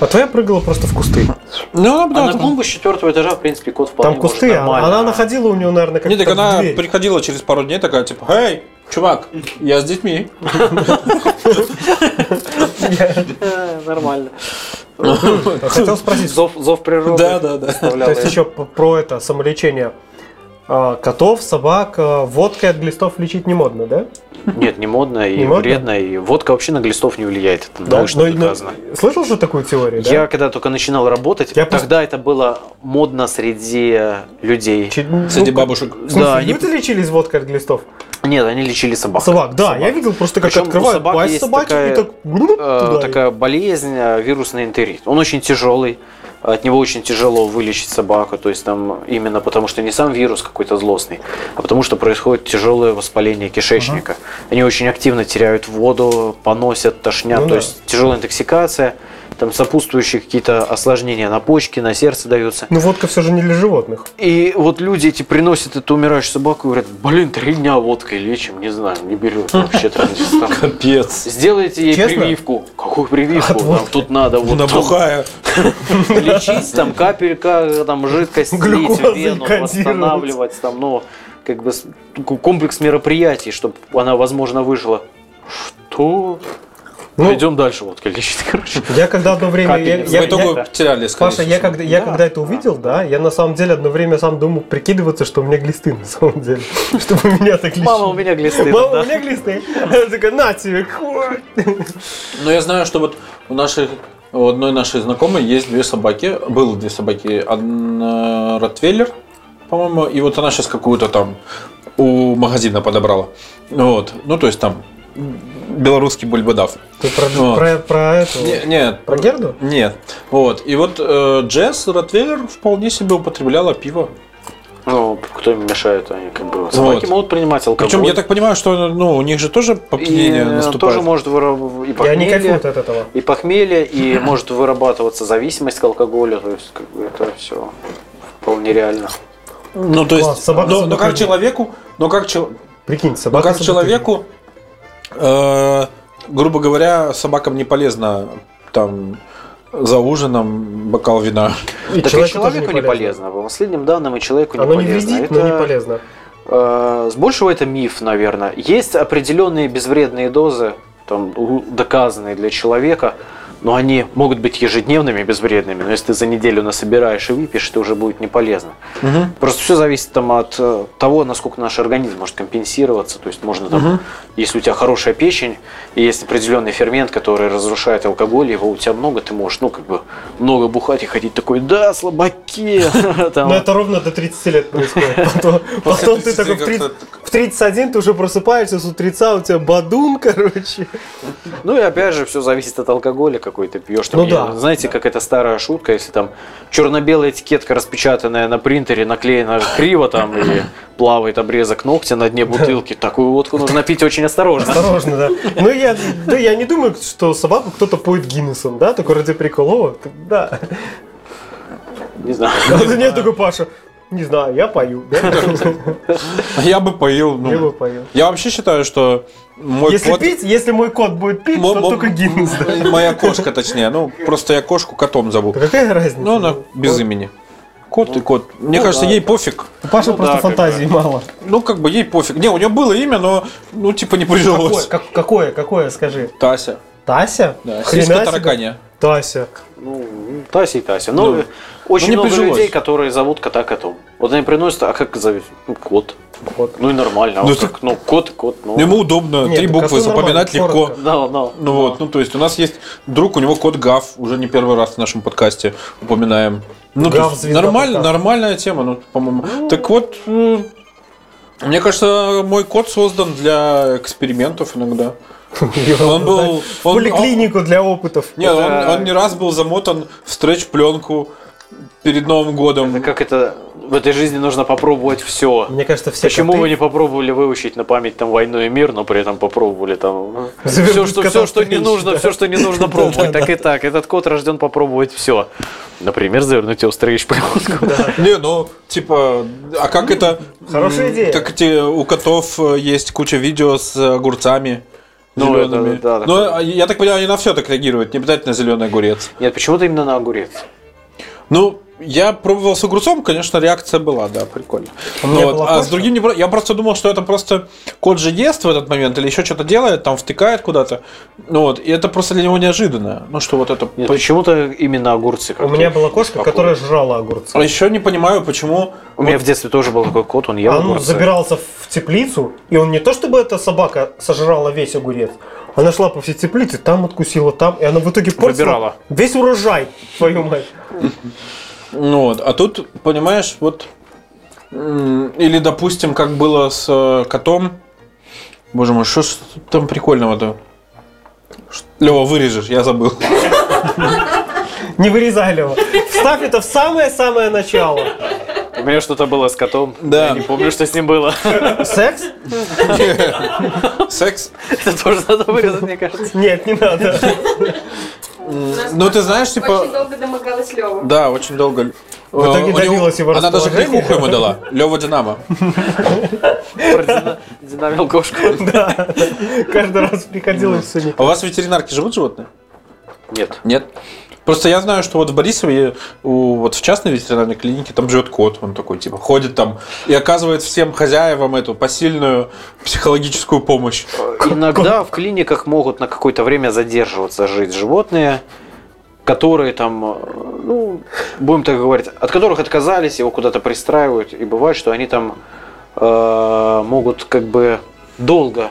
А твоя прыгала просто в кусты. Ну, а да, на там- клумбу с четвертого этажа, в принципе, кот вполне Там кусты, может а нормально. она находила у него, наверное, как Не, так она приходила через пару дней такая, типа, эй, чувак, я с детьми. (laughs) Э, Нормально. (laughs) Хотел спросить, Зов, зов природы. Да, да, да. то есть еще про это самолечение. А, Котов, собак, а, водкой от глистов лечить не модно, да? Нет, не модно и Не модно? вредно, и водка вообще на глистов не влияет, это Да, научно но- но- доказано. Слышал же такую теорию, да? Я когда только начинал работать, Я тогда это было модно среди людей. Чи- ну, Среди как- бабушек. В смысле, Да, они- люди лечились водкой от глистов? Нет, они лечили собак. Собак, да, я видел просто, как Причем открывают собак пасть собаки такая, и так... глуп Э, туда и- такая болезнь, э, вирусный энтерит. Он очень тяжелый, от него очень тяжело вылечить собаку, то есть там именно потому, что не сам вирус какой-то злостный, а потому что происходит тяжелое воспаление кишечника. Они очень активно теряют воду, поносят, тошнят, Ну то да. есть тяжелая интоксикация, там сопутствующие какие-то осложнения на почки, на сердце даются. Ну, водка все же не для животных. И вот люди эти приносят эту умирающую собаку и говорят, блин, три дня водкой лечим, не знаю, не берет вообще там. (laughs) Капец. Сделайте ей Честно? прививку. Какую прививку? Нам тут надо вот Набухая. лечить, там капелька, там жидкость лить вену, восстанавливать, там, ну, как бы комплекс мероприятий, чтобы она, возможно, выжила. Что? Ну, Идем дальше, вот лечить, (laughs) короче. Я когда одно время... Я, я- В итоге я- потеряли, Паша, я когда, я Да, когда это увидел, да, я на самом деле одно время сам думал прикидываться, что у меня глисты на самом деле. (laughs) Чтобы меня так лечили. Мама, у меня глисты. Мама, да. у меня глисты. Она такая, на тебе. хуй». Но я знаю, что вот у наших у одной нашей знакомой есть две собаки. Было две собаки. Одна Ротвейлер, по-моему, и вот она сейчас какую-то там у магазина подобрала. Вот. Ну, то есть там белорусский бульбодав. Ты про, Вот. про, про эту... Не- Нет. Про Герду? Нет. Вот. И вот э, Джесс Ротвейлер вполне себе употребляла пиво. Ну, кто им мешает, они как бы... Собаки Вот. могут принимать алкоголь. Причем я так понимаю, что ну, у них же тоже и э, наступает. тоже может выраб- и И они похмелье, кайфуют от этого. и похмелье, и (laughs) может вырабатываться зависимость к алкоголю, то есть как бы это все вполне реально. Ну, то есть, Класс, собака но, с но как человеку, но как, Прикинь, но собака... как с собакой. человеку, э, грубо говоря, собакам не полезно там за ужином бокал вина. И так человеку и человеку тоже не полезно. По последним данным, и человеку не Оно не полезно. вредит, Это, но не полезно. э, с большего это миф, наверное. Есть определенные безвредные дозы, там, доказанные для человека, но они могут быть ежедневными безвредными. Но если ты за неделю насобираешь и выпьешь, это уже будет не полезно. Просто все зависит там от э, того, насколько наш организм может компенсироваться. То есть можно там, если у тебя хорошая печень, и есть определенный фермент, который разрушает алкоголь, его у тебя много, ты можешь, ну, как бы, много бухать и ходить такой, да, слабаки. (laughs) Но это ровно до 30 лет происходит. Потом, (laughs) ты 30 такой в, как-то 30 в 31 ты уже просыпаешься с утреца, у тебя бадун, (laughs) короче. Ну и опять же, все зависит от алкоголя, ты пьешь. Там, Ну я- да. Знаете, как это старая шутка, если там черно-белая этикетка, распечатанная на принтере, наклеена криво там, и плавает обрезок ногтя на дне бутылки, такую водку нужно пить очень осторожно. Осторожно, да. Ну я, да, я не думаю, что собаку кто-то поет Гиннесом, да, такой ради прикола, вот, да. Не знаю. А нет, такой Паша, не знаю, я пою? (laughs) Я бы поил. ну, Я бы пою. Я вообще считаю, что мой Если кот... пить, если мой кот будет пить, мо- то мо- только Гиннес, да. Моя кошка, точнее. Ну, просто я кошку котом зову. Да какая разница? Ну, она без имени. Кот и кот. Мне ну кажется, да. ей пофиг. У Паши Ну просто да, как фантазии мало. Ну, как бы ей пофиг. Не, у нее было имя, но, ну, типа, не Какое, прижилось. как- какое, какое, скажи. Тася. Тася? Да, Хрена сиська себе. тараканья. Тася. Ну, Тася и Тася. Но Ну, очень ну, много прижилось. людей, которые зовут кота котом. Вот они приносят, а как зовут? Ну, кот. Кот. Ну и нормально. А Ну, вот так-? Ну, кот, кот. Ну, Ему удобно, Нет, три буквы коту запоминать легко. Да, да. Ну вот, ну то есть у нас есть друг, у него кот Гав, уже не первый раз в нашем подкасте упоминаем. Ну, Гав есть нормально, подкаста. нормальная тема, ну, по-моему. Так вот, мне кажется, мой кот создан для экспериментов иногда. Он был... В он- поликлинику для опытов. Нет, он, он не раз был замотан в стретч-пленку перед Новым годом. Это как это в этой жизни нужно попробовать все. Мне кажется, все Почему коты- вы не попробовали выучить на память там войну и мир, но при этом попробовали там все, Завернуть что, все, что не нужно, (laughs) да. все, что не нужно пробовать. Так и так. Этот кот рожден попробовать все. Например, завернуть его в стрейч-пленку. Не, ну, типа, а как это... Хорошая идея. Как у котов э, есть куча видео с огурцами. Ну, это, зелёными. да, так- Но а, я так понимаю, они на все так реагируют, не обязательно зеленый огурец. Нет, почему-то именно на огурец. Ну, я пробовал с огурцом, конечно, реакция была, да, прикольно. Вот, А с другим не Я просто думал, что это просто кот же ест в этот момент или еще что-то делает, там втыкает куда-то. Ну вот, и это просто для него неожиданно. Ну что вот это. Нет, почему-то именно огурцы. У меня была кошка, беспокоят. которая жрала огурцы. А еще не понимаю, почему. У меня в детстве тоже был такой кот, он ел А он огурцы. забирался в теплицу, и он не то чтобы эта собака сожрала весь огурец, она шла по всей теплице, там откусила, там, и она в итоге портила Выбирала. весь урожай, твою мать. Ну вот, а тут, понимаешь, вот. Или, допустим, как было с э, котом. Боже мой, что ж там прикольного-то? Лева, вырежешь, я забыл. (laughs) Не вырезали его. Вставь это в самое-самое начало. У меня что-то было с котом. Да. Я не помню, что с ним было. Секс? (laughs) Секс. Это тоже надо вырезать, мне кажется. Нет, не надо. Ну, ты знаешь, типа. Очень долго домогалась Лева. Да, очень долго. В итоге Э, добилась его Она даже кликуху ему дала. Лева Динамо. (laughs) Динамил кошку. (laughs) Да. Каждый раз приходилось все А у вас в ветеринарке живут животные? Нет. Нет. Просто я знаю, что вот в Борисове, у, вот в частной ветеринарной клинике, там живет кот, он такой, типа, ходит там и оказывает всем хозяевам эту посильную психологическую помощь. Иногда в клиниках могут на какое-то время задерживаться жить животные, которые там, э, ну, будем так говорить, от которых отказались, его куда-то пристраивают. И бывает, что они там э, могут как бы долго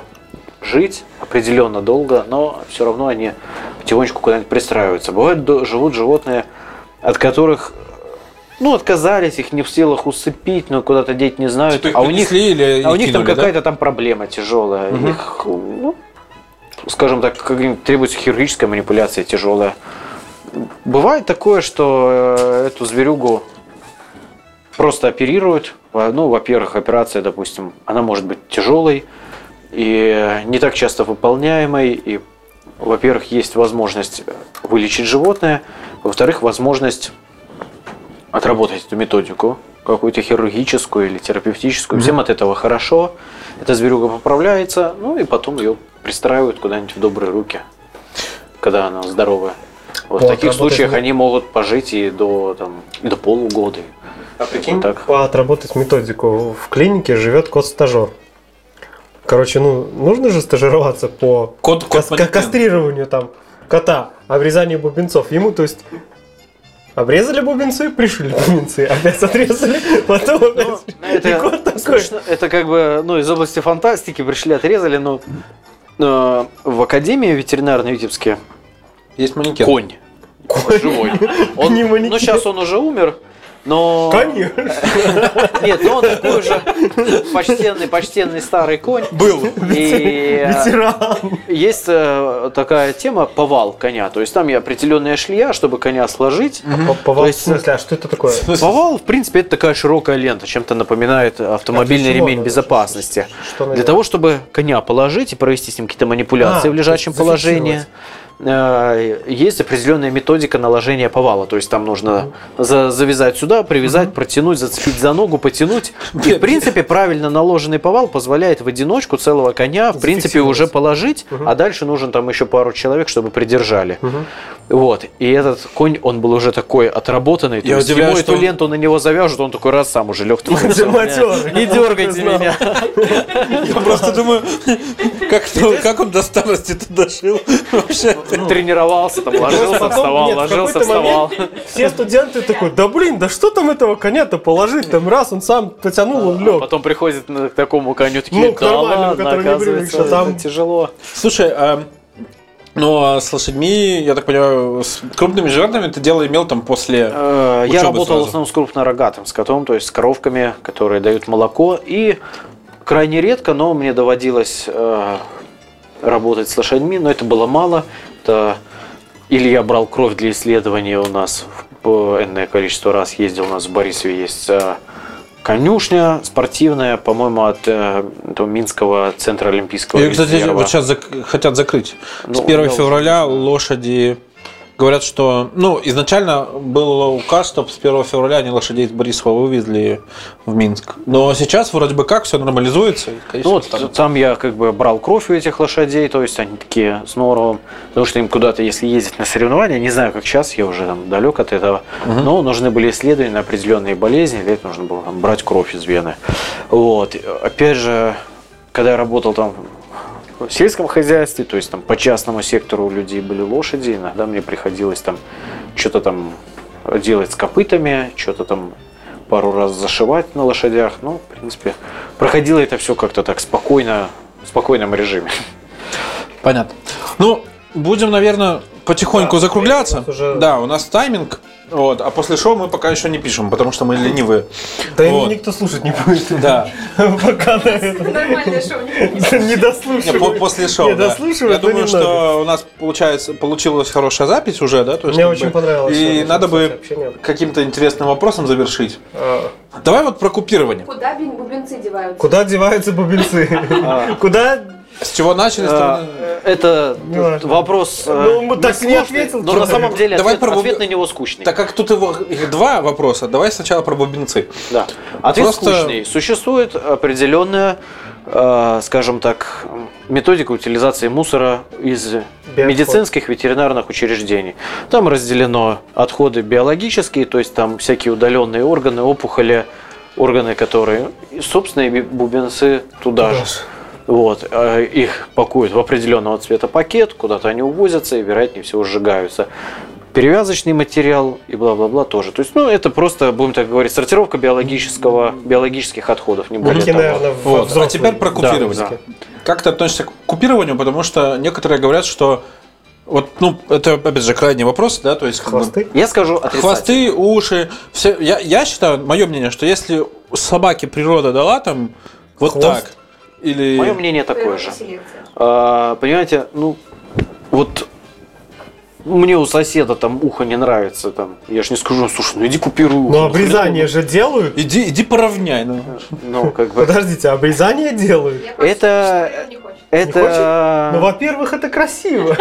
жить, определенно долго, но все равно они потихонечку куда-нибудь пристраиваются. Бывают живут животные, от которых ну, отказались, их не в силах усыпить, но куда-то деть не знают. Типа а у них или а у их них там кинули, да? какая-то там проблема тяжелая. Их, ну, скажем так, требуется хирургическая манипуляция тяжелая. Бывает такое, что э, эту зверюгу просто оперируют. Ну, во-первых, операция, допустим, она может быть тяжелой и не так часто выполняемой. И, во-первых, есть возможность вылечить животное. Во-вторых, возможность отработать эту методику, какую-то хирургическую или терапевтическую. Всем от этого хорошо. Эта зверюга поправляется, ну и потом ее пристраивают куда-нибудь в добрые руки, когда она здоровая. Вот в таких случаях они могут пожить и до, там, до полугода. А прикинь, Вот так. Отработать методику. В клинике живет кот-стажер. Короче, ну, нужно же стажироваться по Кот- кот манекен. кастрированию там кота, обрезанию бубенцов. Ему, то есть, обрезали бубенцы, пришили бубенцы, опять отрезали, (laughs) потом опять. (laughs) Ну, И это, кот такой. смешно. это как бы ну, из области фантастики пришли, отрезали, но э, в Академии ветеринарной Витебске Есть манекен. конь. Живой. (laughs) Он, Не манекен. ну, сейчас он уже умер, но... Конечно. Нет, ну он такой же почтенный, почтенный старый конь. Был. И э, Ветеран. есть э, такая тема повал коня. То есть там и определенная шлея, чтобы коня сложить. По- Повал, То в есть- смысле, а что это такое? (laughs) Повал, в принципе, это такая широкая лента, чем-то напоминает автомобильный А ремень безопасности. Что Для того, чтобы коня положить и провести с ним какие-то манипуляции А, в лежачем есть положении. Э, Есть определенная методика наложения повала. То есть там нужно за- завязать сюда, привязать, протянуть, зацепить за ногу, потянуть. И в принципе правильно наложенный повал позволяет в одиночку целого коня в принципе уже положить, а дальше нужен там еще пару человек, чтобы придержали. Вот. И этот конь, он был уже такой отработанный. То Я есть удивляюсь, ему что эту ленту на него завяжут, он такой раз сам уже лег. Не дергайте меня. Я просто думаю, как, ну, он до старости-то дожил вообще. Тренировался, там ложился, вставал, ложился, вставал. Все студенты такой, да блин, да что там этого коня-то положить? Там раз он сам потянул, он лег. Потом приходит на- к такому коню, такие, Ну, да ладно, который не оказывается, там- тяжело. Слушай, а, ну а с лошадьми, я так понимаю, с крупными животными ты дело имел там после... Э, Я работал сразу. в основном с крупнорогатым скотом, то есть с коровками, которые дают молоко. И крайне редко, но мне доводилось э, работать с лошадьми, но это было мало. Это или я брал кровь для исследования у нас в энное количество раз ездил, у нас в Борисове есть э, конюшня спортивная, по-моему, от э, этого Минского центра Олимпийского Ее, кстати, вот сейчас зак- хотят закрыть. Ну, с 1 да, февраля лошади... Говорят, что... Ну, изначально был указ, что с 1 февраля они лошадей из Борисова вывезли в Минск. Но сейчас вроде бы как все нормализуется. конечно, Ну вот там- там я как бы брал кровь у этих лошадей, то есть они такие с норовом, потому что им куда-то, если ездить на соревнования, не знаю, как сейчас, я уже там далек от этого, но нужны были исследования на определенные болезни, для этого нужно было там, брать кровь из вены. Вот. Опять же, когда я работал там в сельском хозяйстве, то есть там по частному сектору у людей были лошади, иногда мне приходилось там что-то там делать с копытами, что-то там пару раз зашивать на лошадях. Ну, в принципе, проходило это все как-то так спокойно, в спокойном режиме. Понятно. Ну, будем, наверное, потихоньку Да, закругляться. уже- Да, у нас тайминг. Вот, а после шоу мы пока еще не пишем, потому что мы ленивые. Да и Вот. никто слушать не будет. Да. (laughs) Пока на Нормальное шоу. не дослушивают. после шоу. Не, дослушивают, Я думаю, что у нас получается, получилась хорошая запись уже, да? Мне очень понравилось И надо бы каким-то интересным вопросом завершить. А, Давай вот про купирование. Куда бубенцы деваются? Куда деваются бубенцы? Куда? С чего начали? А, Это Не важно. вопрос э, Ну, мы так не ответил, но на самом деле Давай ответ, про ответ на него скучный. Так как тут его их два вопроса, давай сначала про бубенцы. Да. Ответ Просто- скучный. Существует определенная, э, скажем так, методика утилизации мусора из Биотход. медицинских ветеринарных учреждений. Там разделено отходы биологические, то есть там всякие удаленные органы, опухоли, органы, которые, собственно, и бубенцы туда же. Вот, э, их пакуют в определенного цвета пакет, куда-то они увозятся и, вероятнее всего, сжигаются. Перевязочный материал и бла-бла-бла тоже. То есть, ну, это просто, будем так говорить, сортировка биологического, биологических отходов, не более Такие, того. наверное, во Вот. А взрослые. теперь про купирование. да. Как ты относишься к купированию? Потому что некоторые говорят, что вот, ну, это, опять же, крайний вопрос, да, то есть... как бы, Хвосты? Я скажу отрицательно. Хвосты, уши, все. Я, я считаю, мое мнение, что если собаке природа дала там вот Хвост? так, или... Мое мнение такое же. А, понимаете, ну, вот мне у соседа там ухо не нравится, там, я ж не скажу, слушай, ну иди купируй ухо. Ну, обрезание хрен же делают. Иди, иди поравняй. Ну. Ну, как бы, Подождите, обрезание делают. Это- это... Ну, во-первых, это красиво.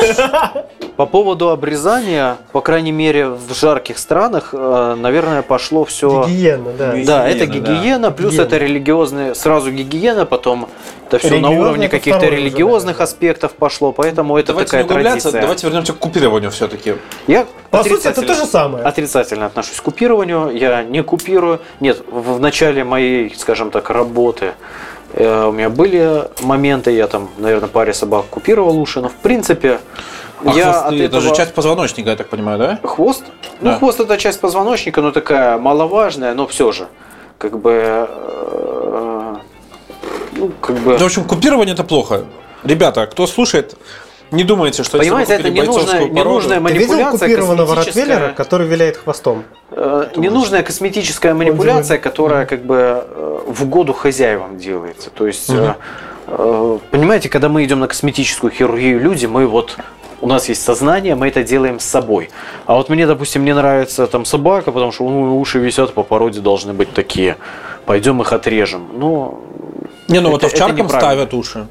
(laughs) По поводу обрезания, по крайней мере, в жарких странах, э, наверное, пошло все... Гигиена, да. Да, это Гигиена, да. гигиена, плюс Гигиена. это религиозные, сразу гигиена, потом это все на уровне каких-то уже, религиозных да. аспектов пошло, поэтому это Давайте такая не углубляться, традиция. давайте вернемся к купированию все-таки. Я По сути, это отрицательно- то же самое. Отрицательно отношусь к купированию, я не купирую. Нет, в, начале моей, скажем так, работы у меня были моменты, я там, наверное, паре собак купировал уши, но в принципе А я хвосты, от это же этого- часть позвоночника, я так понимаю, да? Хвост? Да. Ну, хвост это часть позвоночника, но такая маловажная, но все же. Как бы... э, ну, как бы... Ну, в общем, купирование это плохо. Ребята, кто слушает, не думайте, что Понимаете, если вы это ненужная, породу- ненужная Ты видел манипуляция купированного ротвейлера, который виляет хвостом? Э, ненужная косметическая манипуляция, которая как бы э, в угоду хозяевам делается. То есть, э, э, понимаете, когда мы идем на косметическую хирургию, люди, мы вот у нас есть сознание, мы это делаем с собой. А вот мне, допустим, не нравится там собака, потому что ну, уши висят по породе должны быть такие. Пойдем их отрежем. Ну, Не, ну вот это- это овчаркам ставят уши.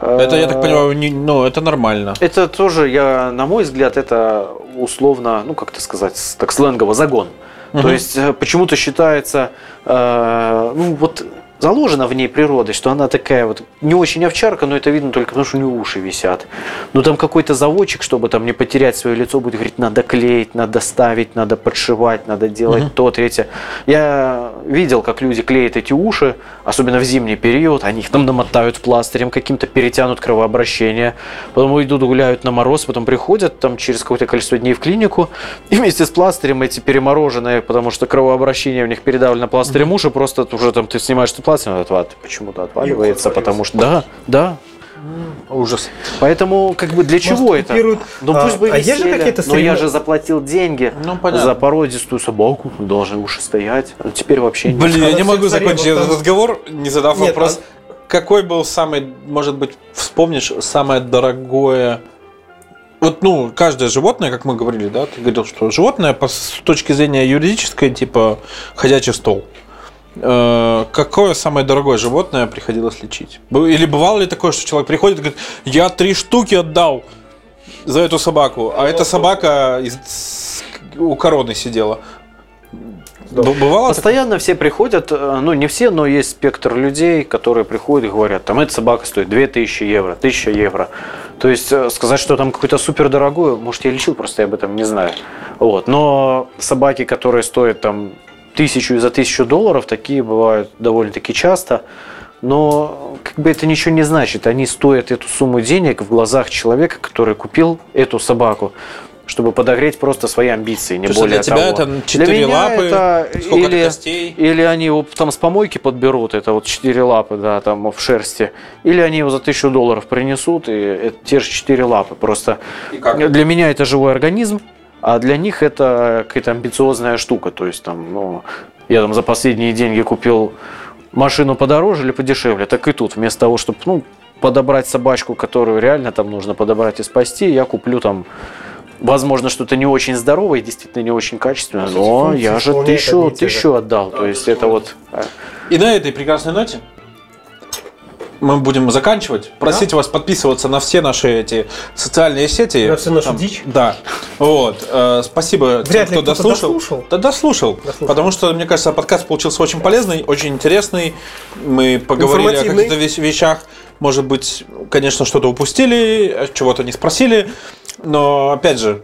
Это, я так понимаю, не- ну, это нормально. Это тоже, я, на мой взгляд, это условно, ну как это сказать, так сленгово загон. То есть э, почему-то считается, э, ну вот заложена в ней природой, что она такая вот не очень овчарка, но это видно только потому, что у нее уши висят. Но там какой-то заводчик, чтобы там не потерять свое лицо, будет говорить, надо клеить, надо ставить, надо подшивать, надо делать то, третье. Я видел, как люди клеят эти уши, особенно в зимний период, они их там намотают пластырем каким-то, перетянут кровообращение, потом идут гуляют на мороз, потом приходят там через какое-то количество дней в клинику, и вместе с пластырем эти перемороженные, потому что кровообращение у них передавлено пластырем уши, просто уже там ты снимаешь этот пластырь, он отват, почему-то отваливается, потому что да, да. Ужас. Поэтому, как бы, для чего это? Ну А, пусть бы а есть же какие-то но я же заплатил деньги Ну, понятно. за породистую собаку, должны уши стоять. А теперь вообще нет. Блин, я не могу закончить этот разговор, не задав Нет, вопрос. Какой был самый, может быть, вспомнишь, самое дорогое... Вот, ну, каждое животное, как мы говорили, да, ты говорил, что животное по- с точки зрения юридической, типа, ходячий стол. Э, Какое самое дорогое животное приходилось лечить? Или бывало ли такое, что человек приходит и говорит, я три штуки отдал за эту собаку, а эта собака из- у короны сидела? Б- Бывало? Постоянно все приходят, э, ну не все, но есть спектр людей, которые приходят и говорят, там эта собака стоит 2000 евро, 1000 евро. То есть э, сказать, что там какой-то супер дорогой, может я лечил, просто я об этом не знаю. Вот. Но собаки, которые стоят там тысячу и за тысячу долларов, такие бывают довольно-таки часто. Но как бы это ничего не значит. Они стоят эту сумму денег в глазах человека, который купил эту собаку, чтобы подогреть просто свои амбиции, не То более для тебя того. это Для четыре меня лапы, это сколько или, костей? или они его там с помойки подберут, это вот четыре лапы, да, там в шерсти, или они его за тысячу долларов принесут, и это те же четыре лапы. Просто для меня это живой организм, а для них это какая-то амбициозная штука. То есть там, ну, я там за последние деньги купил машину подороже или подешевле, так и тут вместо того, чтобы ну, подобрать собачку, которую реально там нужно подобрать и спасти, я куплю там Возможно, что-то не очень здоровое, действительно не очень качественное, но функции я же тысячу, тысячу отдал. То есть это вот... И на этой прекрасной ноте мы будем заканчивать. Просить вас подписываться на все наши эти социальные сети. На всю нашу дичь? Да. Вот. Э, Спасибо Вряд тем, кто кто-то дослушал. дослушал. Да, дослушал. Дослушал. Потому что, мне кажется, подкаст получился очень полезный, очень интересный. Мы поговорили о каких-то вещ- вещах. Может быть, конечно, что-то упустили, э, чего-то не спросили. Но, опять же,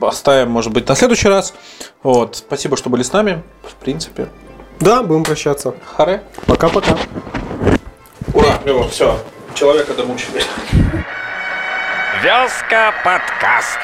оставим, может быть, на следующий раз. Вот. Спасибо, что были с нами. В принципе. Да, будем прощаться. Харе. Пока-пока. Ура! Все. Человека домучили. Вязка подкаст.